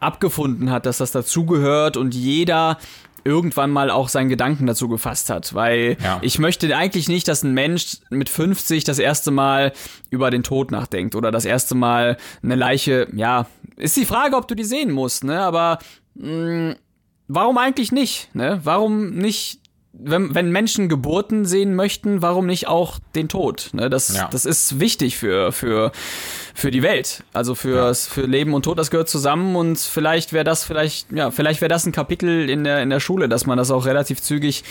abgefunden hat, dass das dazugehört und jeder irgendwann mal auch seinen Gedanken dazu gefasst hat, weil Ja. ich möchte eigentlich nicht, dass ein Mensch mit 50 das erste Mal über den Tod nachdenkt oder das erste Mal eine Leiche, ja, ist die Frage, ob du die sehen musst, ne, aber mh, warum eigentlich nicht, ne, warum nicht wenn, wenn Menschen Geburten sehen möchten, warum nicht auch den Tod? Ne? Das, Ja. das ist wichtig für, für, für die Welt. Also fürs, für Leben und Tod, das gehört zusammen und vielleicht wäre das vielleicht, ja, vielleicht wäre das ein Kapitel in der, in der Schule, dass man das auch relativ zügig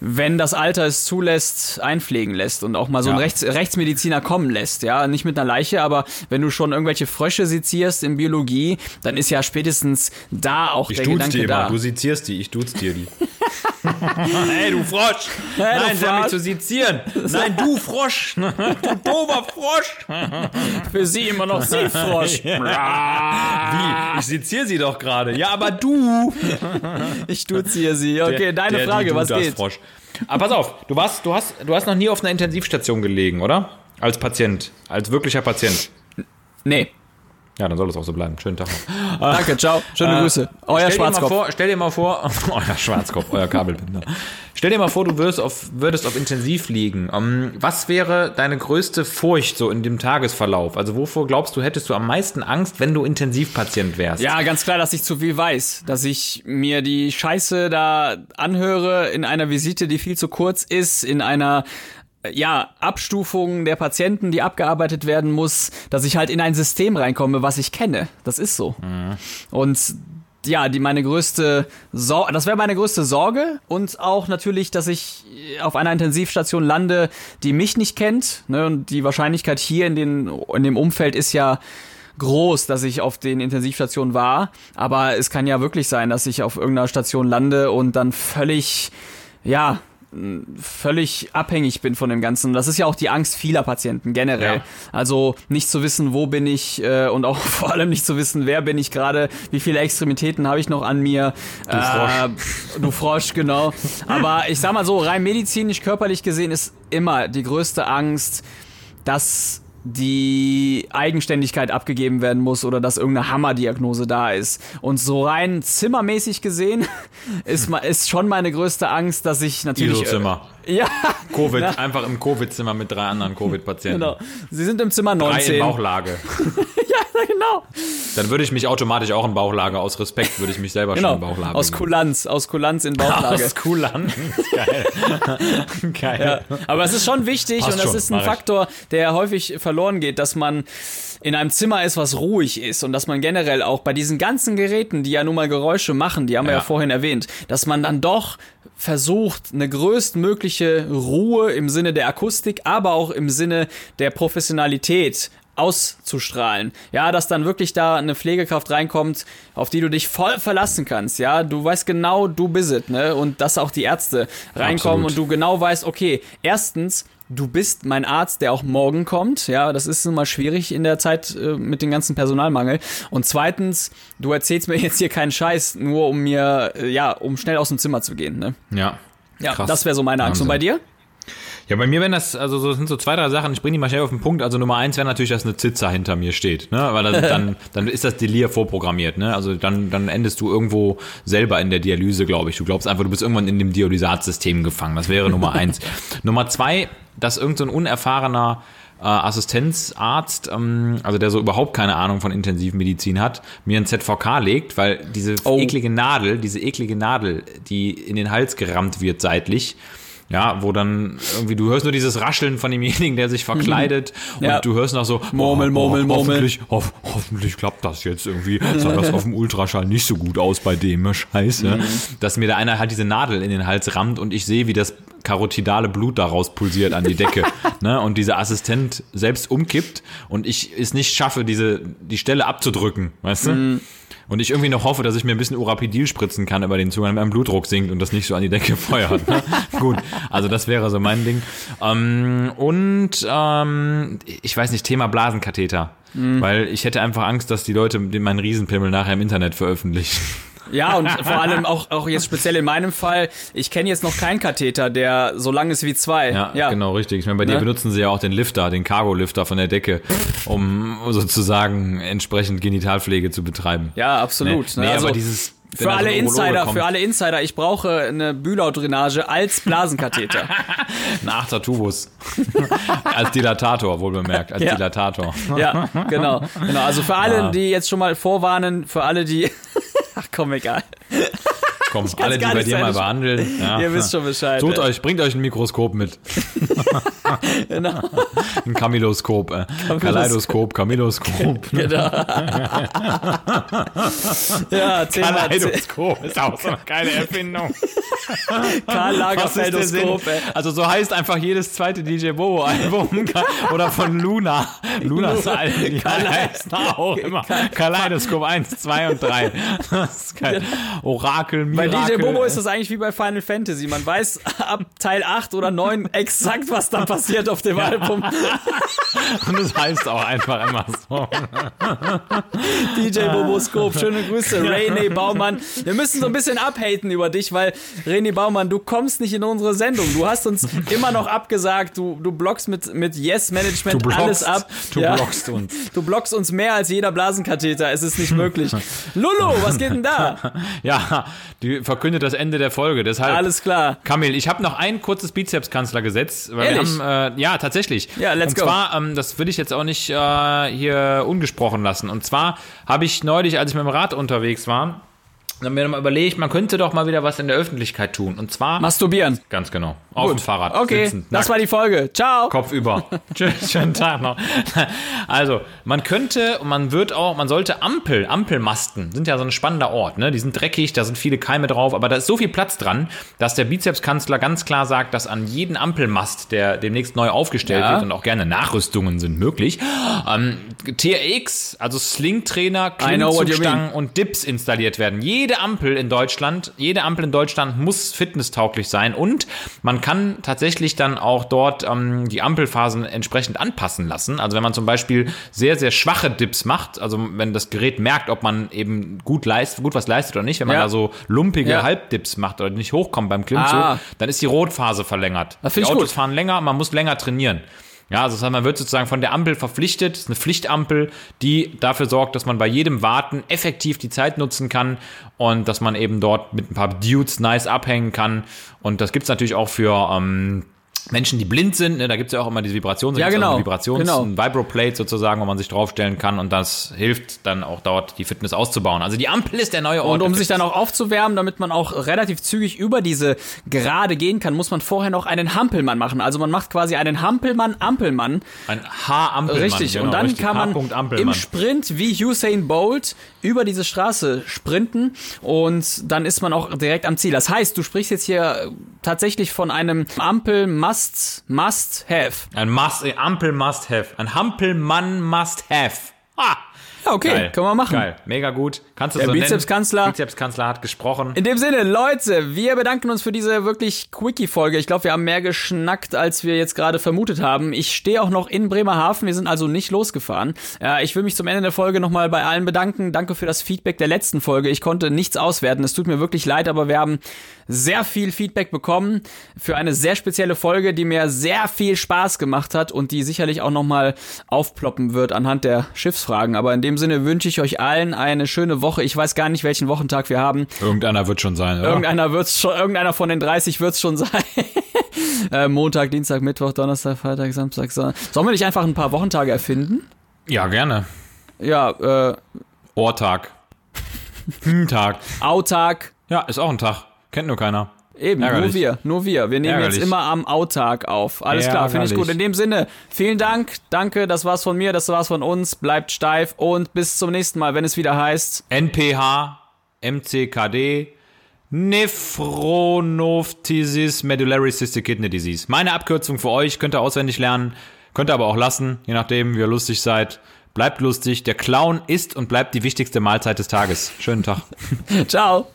wenn das Alter es zulässt, einpflegen lässt und auch mal so einen Ja. Rechts Rechtsmediziner kommen lässt. Ja, nicht mit einer Leiche, aber wenn du schon irgendwelche Frösche sezierst in Biologie, dann ist ja spätestens da auch Ich der Gedanke die da. immer, du sezierst die, ich duze dir die. hey, du Frosch! Hey, du Nein, mich Frosch. zu sezieren! Nein, du Frosch! Du dober Frosch! Für sie immer noch Seefrosch. Wie? Ich seziere sie doch gerade. Ja, aber du! Ich duziere sie. Okay, Der- deine der, die Frage, du, was geht? Frosch. Aber pass auf, du, warst, du, hast, du hast noch nie auf einer Intensivstation gelegen, oder? Als Patient, als wirklicher Patient. Nee. Ja, dann soll es auch so bleiben. Schönen Tag noch. Danke, ciao. Schöne Grüße. Euer stell dir mal Schwarzkopf. vor, stell dir mal vor, euer Schwarzkopf, euer Kabelbinder. Stell dir mal vor, du würdest auf, würdest auf Intensiv liegen. Ähm, was wäre deine größte Furcht so in dem Tagesverlauf? Also wovor glaubst du, hättest du am meisten Angst, wenn du Intensivpatient wärst? Ja, ganz klar, dass ich zu viel weiß. Dass ich mir die Scheiße da anhöre in einer Visite, die viel zu kurz ist, in einer äh, ja, Abstufung der Patienten, die abgearbeitet werden muss, dass ich halt in ein System reinkomme, was ich kenne. Das ist so. Und ja, die meine größte Sorge, das wäre meine größte Sorge und auch natürlich, dass ich auf einer Intensivstation lande, die mich nicht kennt, ne, und die Wahrscheinlichkeit hier in den in dem Umfeld ist ja groß, dass ich auf den Intensivstationen war, aber es kann ja wirklich sein, dass ich auf irgendeiner Station lande und dann völlig ja, völlig abhängig bin von dem Ganzen. Das ist ja auch die Angst vieler Patienten generell. Ja. Also nicht zu wissen, wo bin ich äh, und auch vor allem nicht zu wissen, wer bin ich gerade, wie viele Extremitäten habe ich noch an mir. Du Frosch. Äh, du Frosch, genau. Aber ich sag mal so, rein medizinisch, körperlich gesehen ist immer die größte Angst, dass die Eigenständigkeit abgegeben werden muss oder dass irgendeine Hammerdiagnose da ist. Und so rein zimmermäßig gesehen ist, ist schon meine größte Angst, dass ich natürlich. ISO-Zimmer. Äh, ja, Covid, Na, einfach im Covid-Zimmer mit drei anderen Covid-Patienten. genau. Sie sind im Zimmer Drei 19. in Bauchlage. ja, genau. Dann würde ich mich automatisch auch in Bauchlage, aus Respekt würde ich mich selber schon Genau. in Bauchlage. Aus. Kulanz, aus Kulanz in Bauchlage. Aus Kulanz. Geil. Geil. Ja, aber es ist schon wichtig Passt und das schon, ist ein. Faktor, der häufig verloren geht, dass man in einem Zimmer ist, was ruhig ist und dass man generell auch bei diesen ganzen Geräten, die ja nun mal Geräusche machen, die haben wir ja, Ja. vorhin erwähnt, dass man dann doch versucht, eine größtmögliche Ruhe im Sinne der Akustik, aber auch im Sinne der Professionalität auszustrahlen. Ja, dass dann wirklich da eine Pflegekraft reinkommt, auf die du dich voll verlassen kannst. Ja, du weißt genau, du bist es, ne? Und dass auch die Ärzte reinkommen Absolut. und du genau weißt, okay, erstens, du bist mein Arzt, der auch morgen kommt. Ja, das ist nun mal schwierig in der Zeit äh, mit dem ganzen Personalmangel. Und zweitens, du erzählst mir jetzt hier keinen Scheiß, nur um mir, äh, ja, um schnell aus dem Zimmer zu gehen. Ne? Ja. Ja, Krass. das wäre so meine Angst. Und bei dir? Ja, bei mir wären das, also so das sind so zwei, drei Sachen, ich bringe die mal schnell auf den Punkt. Also Nummer eins wäre natürlich, dass eine Zitzer hinter mir steht, ne? Weil dann, dann, dann ist das Delir vorprogrammiert, ne? Also dann, dann endest du irgendwo selber in der Dialyse, glaube ich. Du glaubst einfach, du bist irgendwann in dem Dialysatsystem gefangen. Das wäre Nummer eins. Nummer zwei, dass irgend so ein unerfahrener äh, Assistenzarzt, ähm, also der so überhaupt keine Ahnung von Intensivmedizin hat, mir ein ZVK legt, weil diese Oh. eklige Nadel, diese eklige Nadel, die in den Hals gerammt wird seitlich, ja, wo dann irgendwie, du hörst nur dieses Rascheln von demjenigen, der sich verkleidet und Ja. du hörst noch so, Murmel, Murmel, Murmel. Hoffentlich, hoff, hoffentlich klappt das jetzt irgendwie. Sah das auf dem Ultraschall nicht so gut aus bei dem, scheiße. Mhm. Dass mir da einer halt diese Nadel in den Hals rammt und ich sehe, wie das karotidale Blut daraus pulsiert an die Decke. ne? Und dieser Assistent selbst umkippt und ich es nicht schaffe, diese, die Stelle abzudrücken, weißt du? Mhm. Und ich irgendwie noch hoffe, dass ich mir ein bisschen Urapidil spritzen kann über den Zugang, damit mein Blutdruck sinkt und das nicht so an die Decke feuert. Ne? Gut, also das wäre so mein Ding. Ähm, und ähm, ich weiß nicht, Thema Blasenkatheter. Mhm. Weil ich hätte einfach Angst, dass die Leute meinen Riesenpimmel nachher im Internet veröffentlichen. Ja, und vor allem auch, auch jetzt speziell in meinem Fall, ich kenne jetzt noch keinen Katheter, der so lang ist wie zwei. Ja, genau, richtig. Ich meine, bei dir Ne? benutzen sie ja auch den Lifter, den Cargo-Lifter von der Decke, um sozusagen entsprechend Genitalpflege zu betreiben. Ja, absolut. Nee, ne? nee, also, aber dieses... wenn für so alle Urologe Insider, kommt, für alle Insider, ich brauche eine Bühlaudrainage als Blasenkatheter. Ein achter Tubus. als Dilatator, wohl bemerkt, als Ja. Dilatator. ja, genau, genau. Also für alle, Ja. die jetzt schon mal vorwarnen, für alle, die. Ach komm, egal. Komm, alle, die bei dir mal behandeln. Ja. Ihr wisst schon Bescheid. Ey. euch, bringt euch ein Mikroskop mit. Genau. Ein Kamiloskop, äh. Kaleidoskop, Kamiloskop. genau. ja, Kaleidoskop ist auch so eine geile Erfindung. Karl Lagerfeldoskop. Also so heißt einfach jedes zweite DJ Bobo Album oder von Luna. Lunas Album. Die heißen auch immer. Kaleidoskop 1, 2 und 3. Das ist geil. Orakel, Bei Mirakel. DJ Bobo ist das eigentlich wie bei Final Fantasy. Man weiß ab Teil 8 oder 9 exakt, was da passiert auf dem Album. Und das heißt auch einfach immer so. DJ Boboskop, schöne Grüße. René Baumann. Wir müssen so ein bisschen abhaten über dich, weil René Baumann, du kommst nicht in unsere Sendung. Du hast uns immer noch abgesagt. Du, du blockst mit, mit Yes Management blockst, alles ab. du blockst uns. Du blockst uns mehr als jeder Blasenkatheter. Es ist nicht möglich. Lulu, was geht denn da? Ja, die verkündet das Ende der Folge. Deshalb. Alles klar. Kamil, ich habe noch ein kurzes Bizepskanzlergesetz. Weil Ehrlich? Wir haben, äh, ja, tatsächlich. Ja, let's Und go. zwar, ähm, das will ich jetzt auch nicht äh, hier ungesprochen lassen. Und zwar habe ich neulich, als ich mit dem Rad unterwegs war, dann mir mal überlegt, man könnte doch mal wieder was in der Öffentlichkeit tun. Und zwar. Masturbieren. Ganz genau. Auf dem Fahrrad. Okay, sitzend, das war die Folge. Ciao. Kopf über. Tschüss, schönen Tag noch. Also, man könnte und man wird auch, man sollte Ampel, Ampelmasten sind ja so ein spannender Ort, ne? Die sind dreckig, da sind viele Keime drauf, aber da ist so viel Platz dran, dass der Bizepskanzler ganz klar sagt, dass an jeden Ampelmast, der demnächst neu aufgestellt Ja. wird und auch gerne Nachrüstungen sind möglich, ähm, TRX, also Slingtrainer, Klimmzugstangen und Dips installiert werden. Jede Ampel in Deutschland, jede Ampel in Deutschland muss fitnesstauglich sein und man kann tatsächlich dann auch dort ähm, die Ampelphasen entsprechend anpassen lassen. Also wenn man zum Beispiel sehr, sehr schwache Dips macht, also wenn das Gerät merkt, ob man eben gut leistet, gut was leistet oder nicht, wenn man Ja. da so lumpige Ja. Halbdips macht oder nicht hochkommt beim Klimmzug, Ah. dann ist die Rotphase verlängert. Das die Autos gut. fahren länger, man muss länger trainieren. Ja, also das heißt, man wird sozusagen von der Ampel verpflichtet, das ist eine Pflichtampel, die dafür sorgt, dass man bei jedem Warten effektiv die Zeit nutzen kann und dass man eben dort mit ein paar Dudes nice abhängen kann. Und das gibt's natürlich auch für ähm, Menschen, die blind sind, ne, da gibt's ja auch immer diese Vibrations, Ja, genau. Vibrations Genau. ein Vibroplate sozusagen, wo man sich draufstellen kann und das hilft dann auch dort die Fitness auszubauen. Also die Ampel ist der neue Ort. Und um sich dann auch aufzuwärmen, damit man auch relativ zügig über diese Gerade gehen kann, muss man vorher noch einen Hampelmann machen. Also man macht quasi einen Hampelmann-Ampelmann. ein H-Ampelmann. Richtig. genau, und dann richtig. kann man im Ampelmann. Sprint wie Usain Bolt über diese Straße sprinten und dann ist man auch direkt am Ziel. Das heißt, du sprichst jetzt hier tatsächlich von einem Ampel-Must, Must-Have. Ein Must, Ampel must have. Ein Hampelmann must have. Ja, okay, geil. können wir machen. Geil, mega gut. Kannst du Der so Bizepskanzler. Bizepskanzler hat gesprochen. In dem Sinne, Leute, wir bedanken uns für diese wirklich Quickie-Folge. Ich glaube, wir haben mehr geschnackt, als wir jetzt gerade vermutet haben. Ich stehe auch noch in Bremerhaven. Wir sind also nicht losgefahren. Äh, ich will mich zum Ende der Folge nochmal bei allen bedanken. Danke für das Feedback der letzten Folge. Ich konnte nichts auswerten. Es tut mir wirklich leid, aber wir haben sehr viel Feedback bekommen für eine sehr spezielle Folge, die mir sehr viel Spaß gemacht hat und die sicherlich auch nochmal aufploppen wird anhand der Schiffsfragen. Aber in dem Sinne wünsche ich euch allen eine schöne Woche. Ich weiß gar nicht, welchen Wochentag wir haben. Irgendeiner wird schon sein, oder? Irgendeiner wird's schon, irgendeiner von den 30 wird's schon sein. äh, Montag, Dienstag, Mittwoch, Donnerstag, Freitag, Samstag, Sonntag. Sollen wir nicht einfach ein paar Wochentage erfinden? ja, gerne. Ja, äh, Ohrtag. Tag. Autag. Ja, ist auch ein Tag. Kennt nur keiner. Eben, Ärgerlich. nur wir, nur wir. Wir nehmen Ärgerlich. jetzt immer am Autag auf. Alles klar, finde ich Ärgerlich. gut. In dem Sinne, vielen Dank, danke, das war's von mir, das war's von uns. Bleibt steif und bis zum nächsten Mal, wenn es wieder heißt. NPH, MCKD, Nephronophthisis Medullary Cystic Kidney Disease. Meine Abkürzung für euch, könnt ihr auswendig lernen, könnt ihr aber auch lassen, je nachdem, wie ihr lustig seid. Bleibt lustig, der Clown ist und bleibt die wichtigste Mahlzeit des Tages. Schönen Tag. Ciao.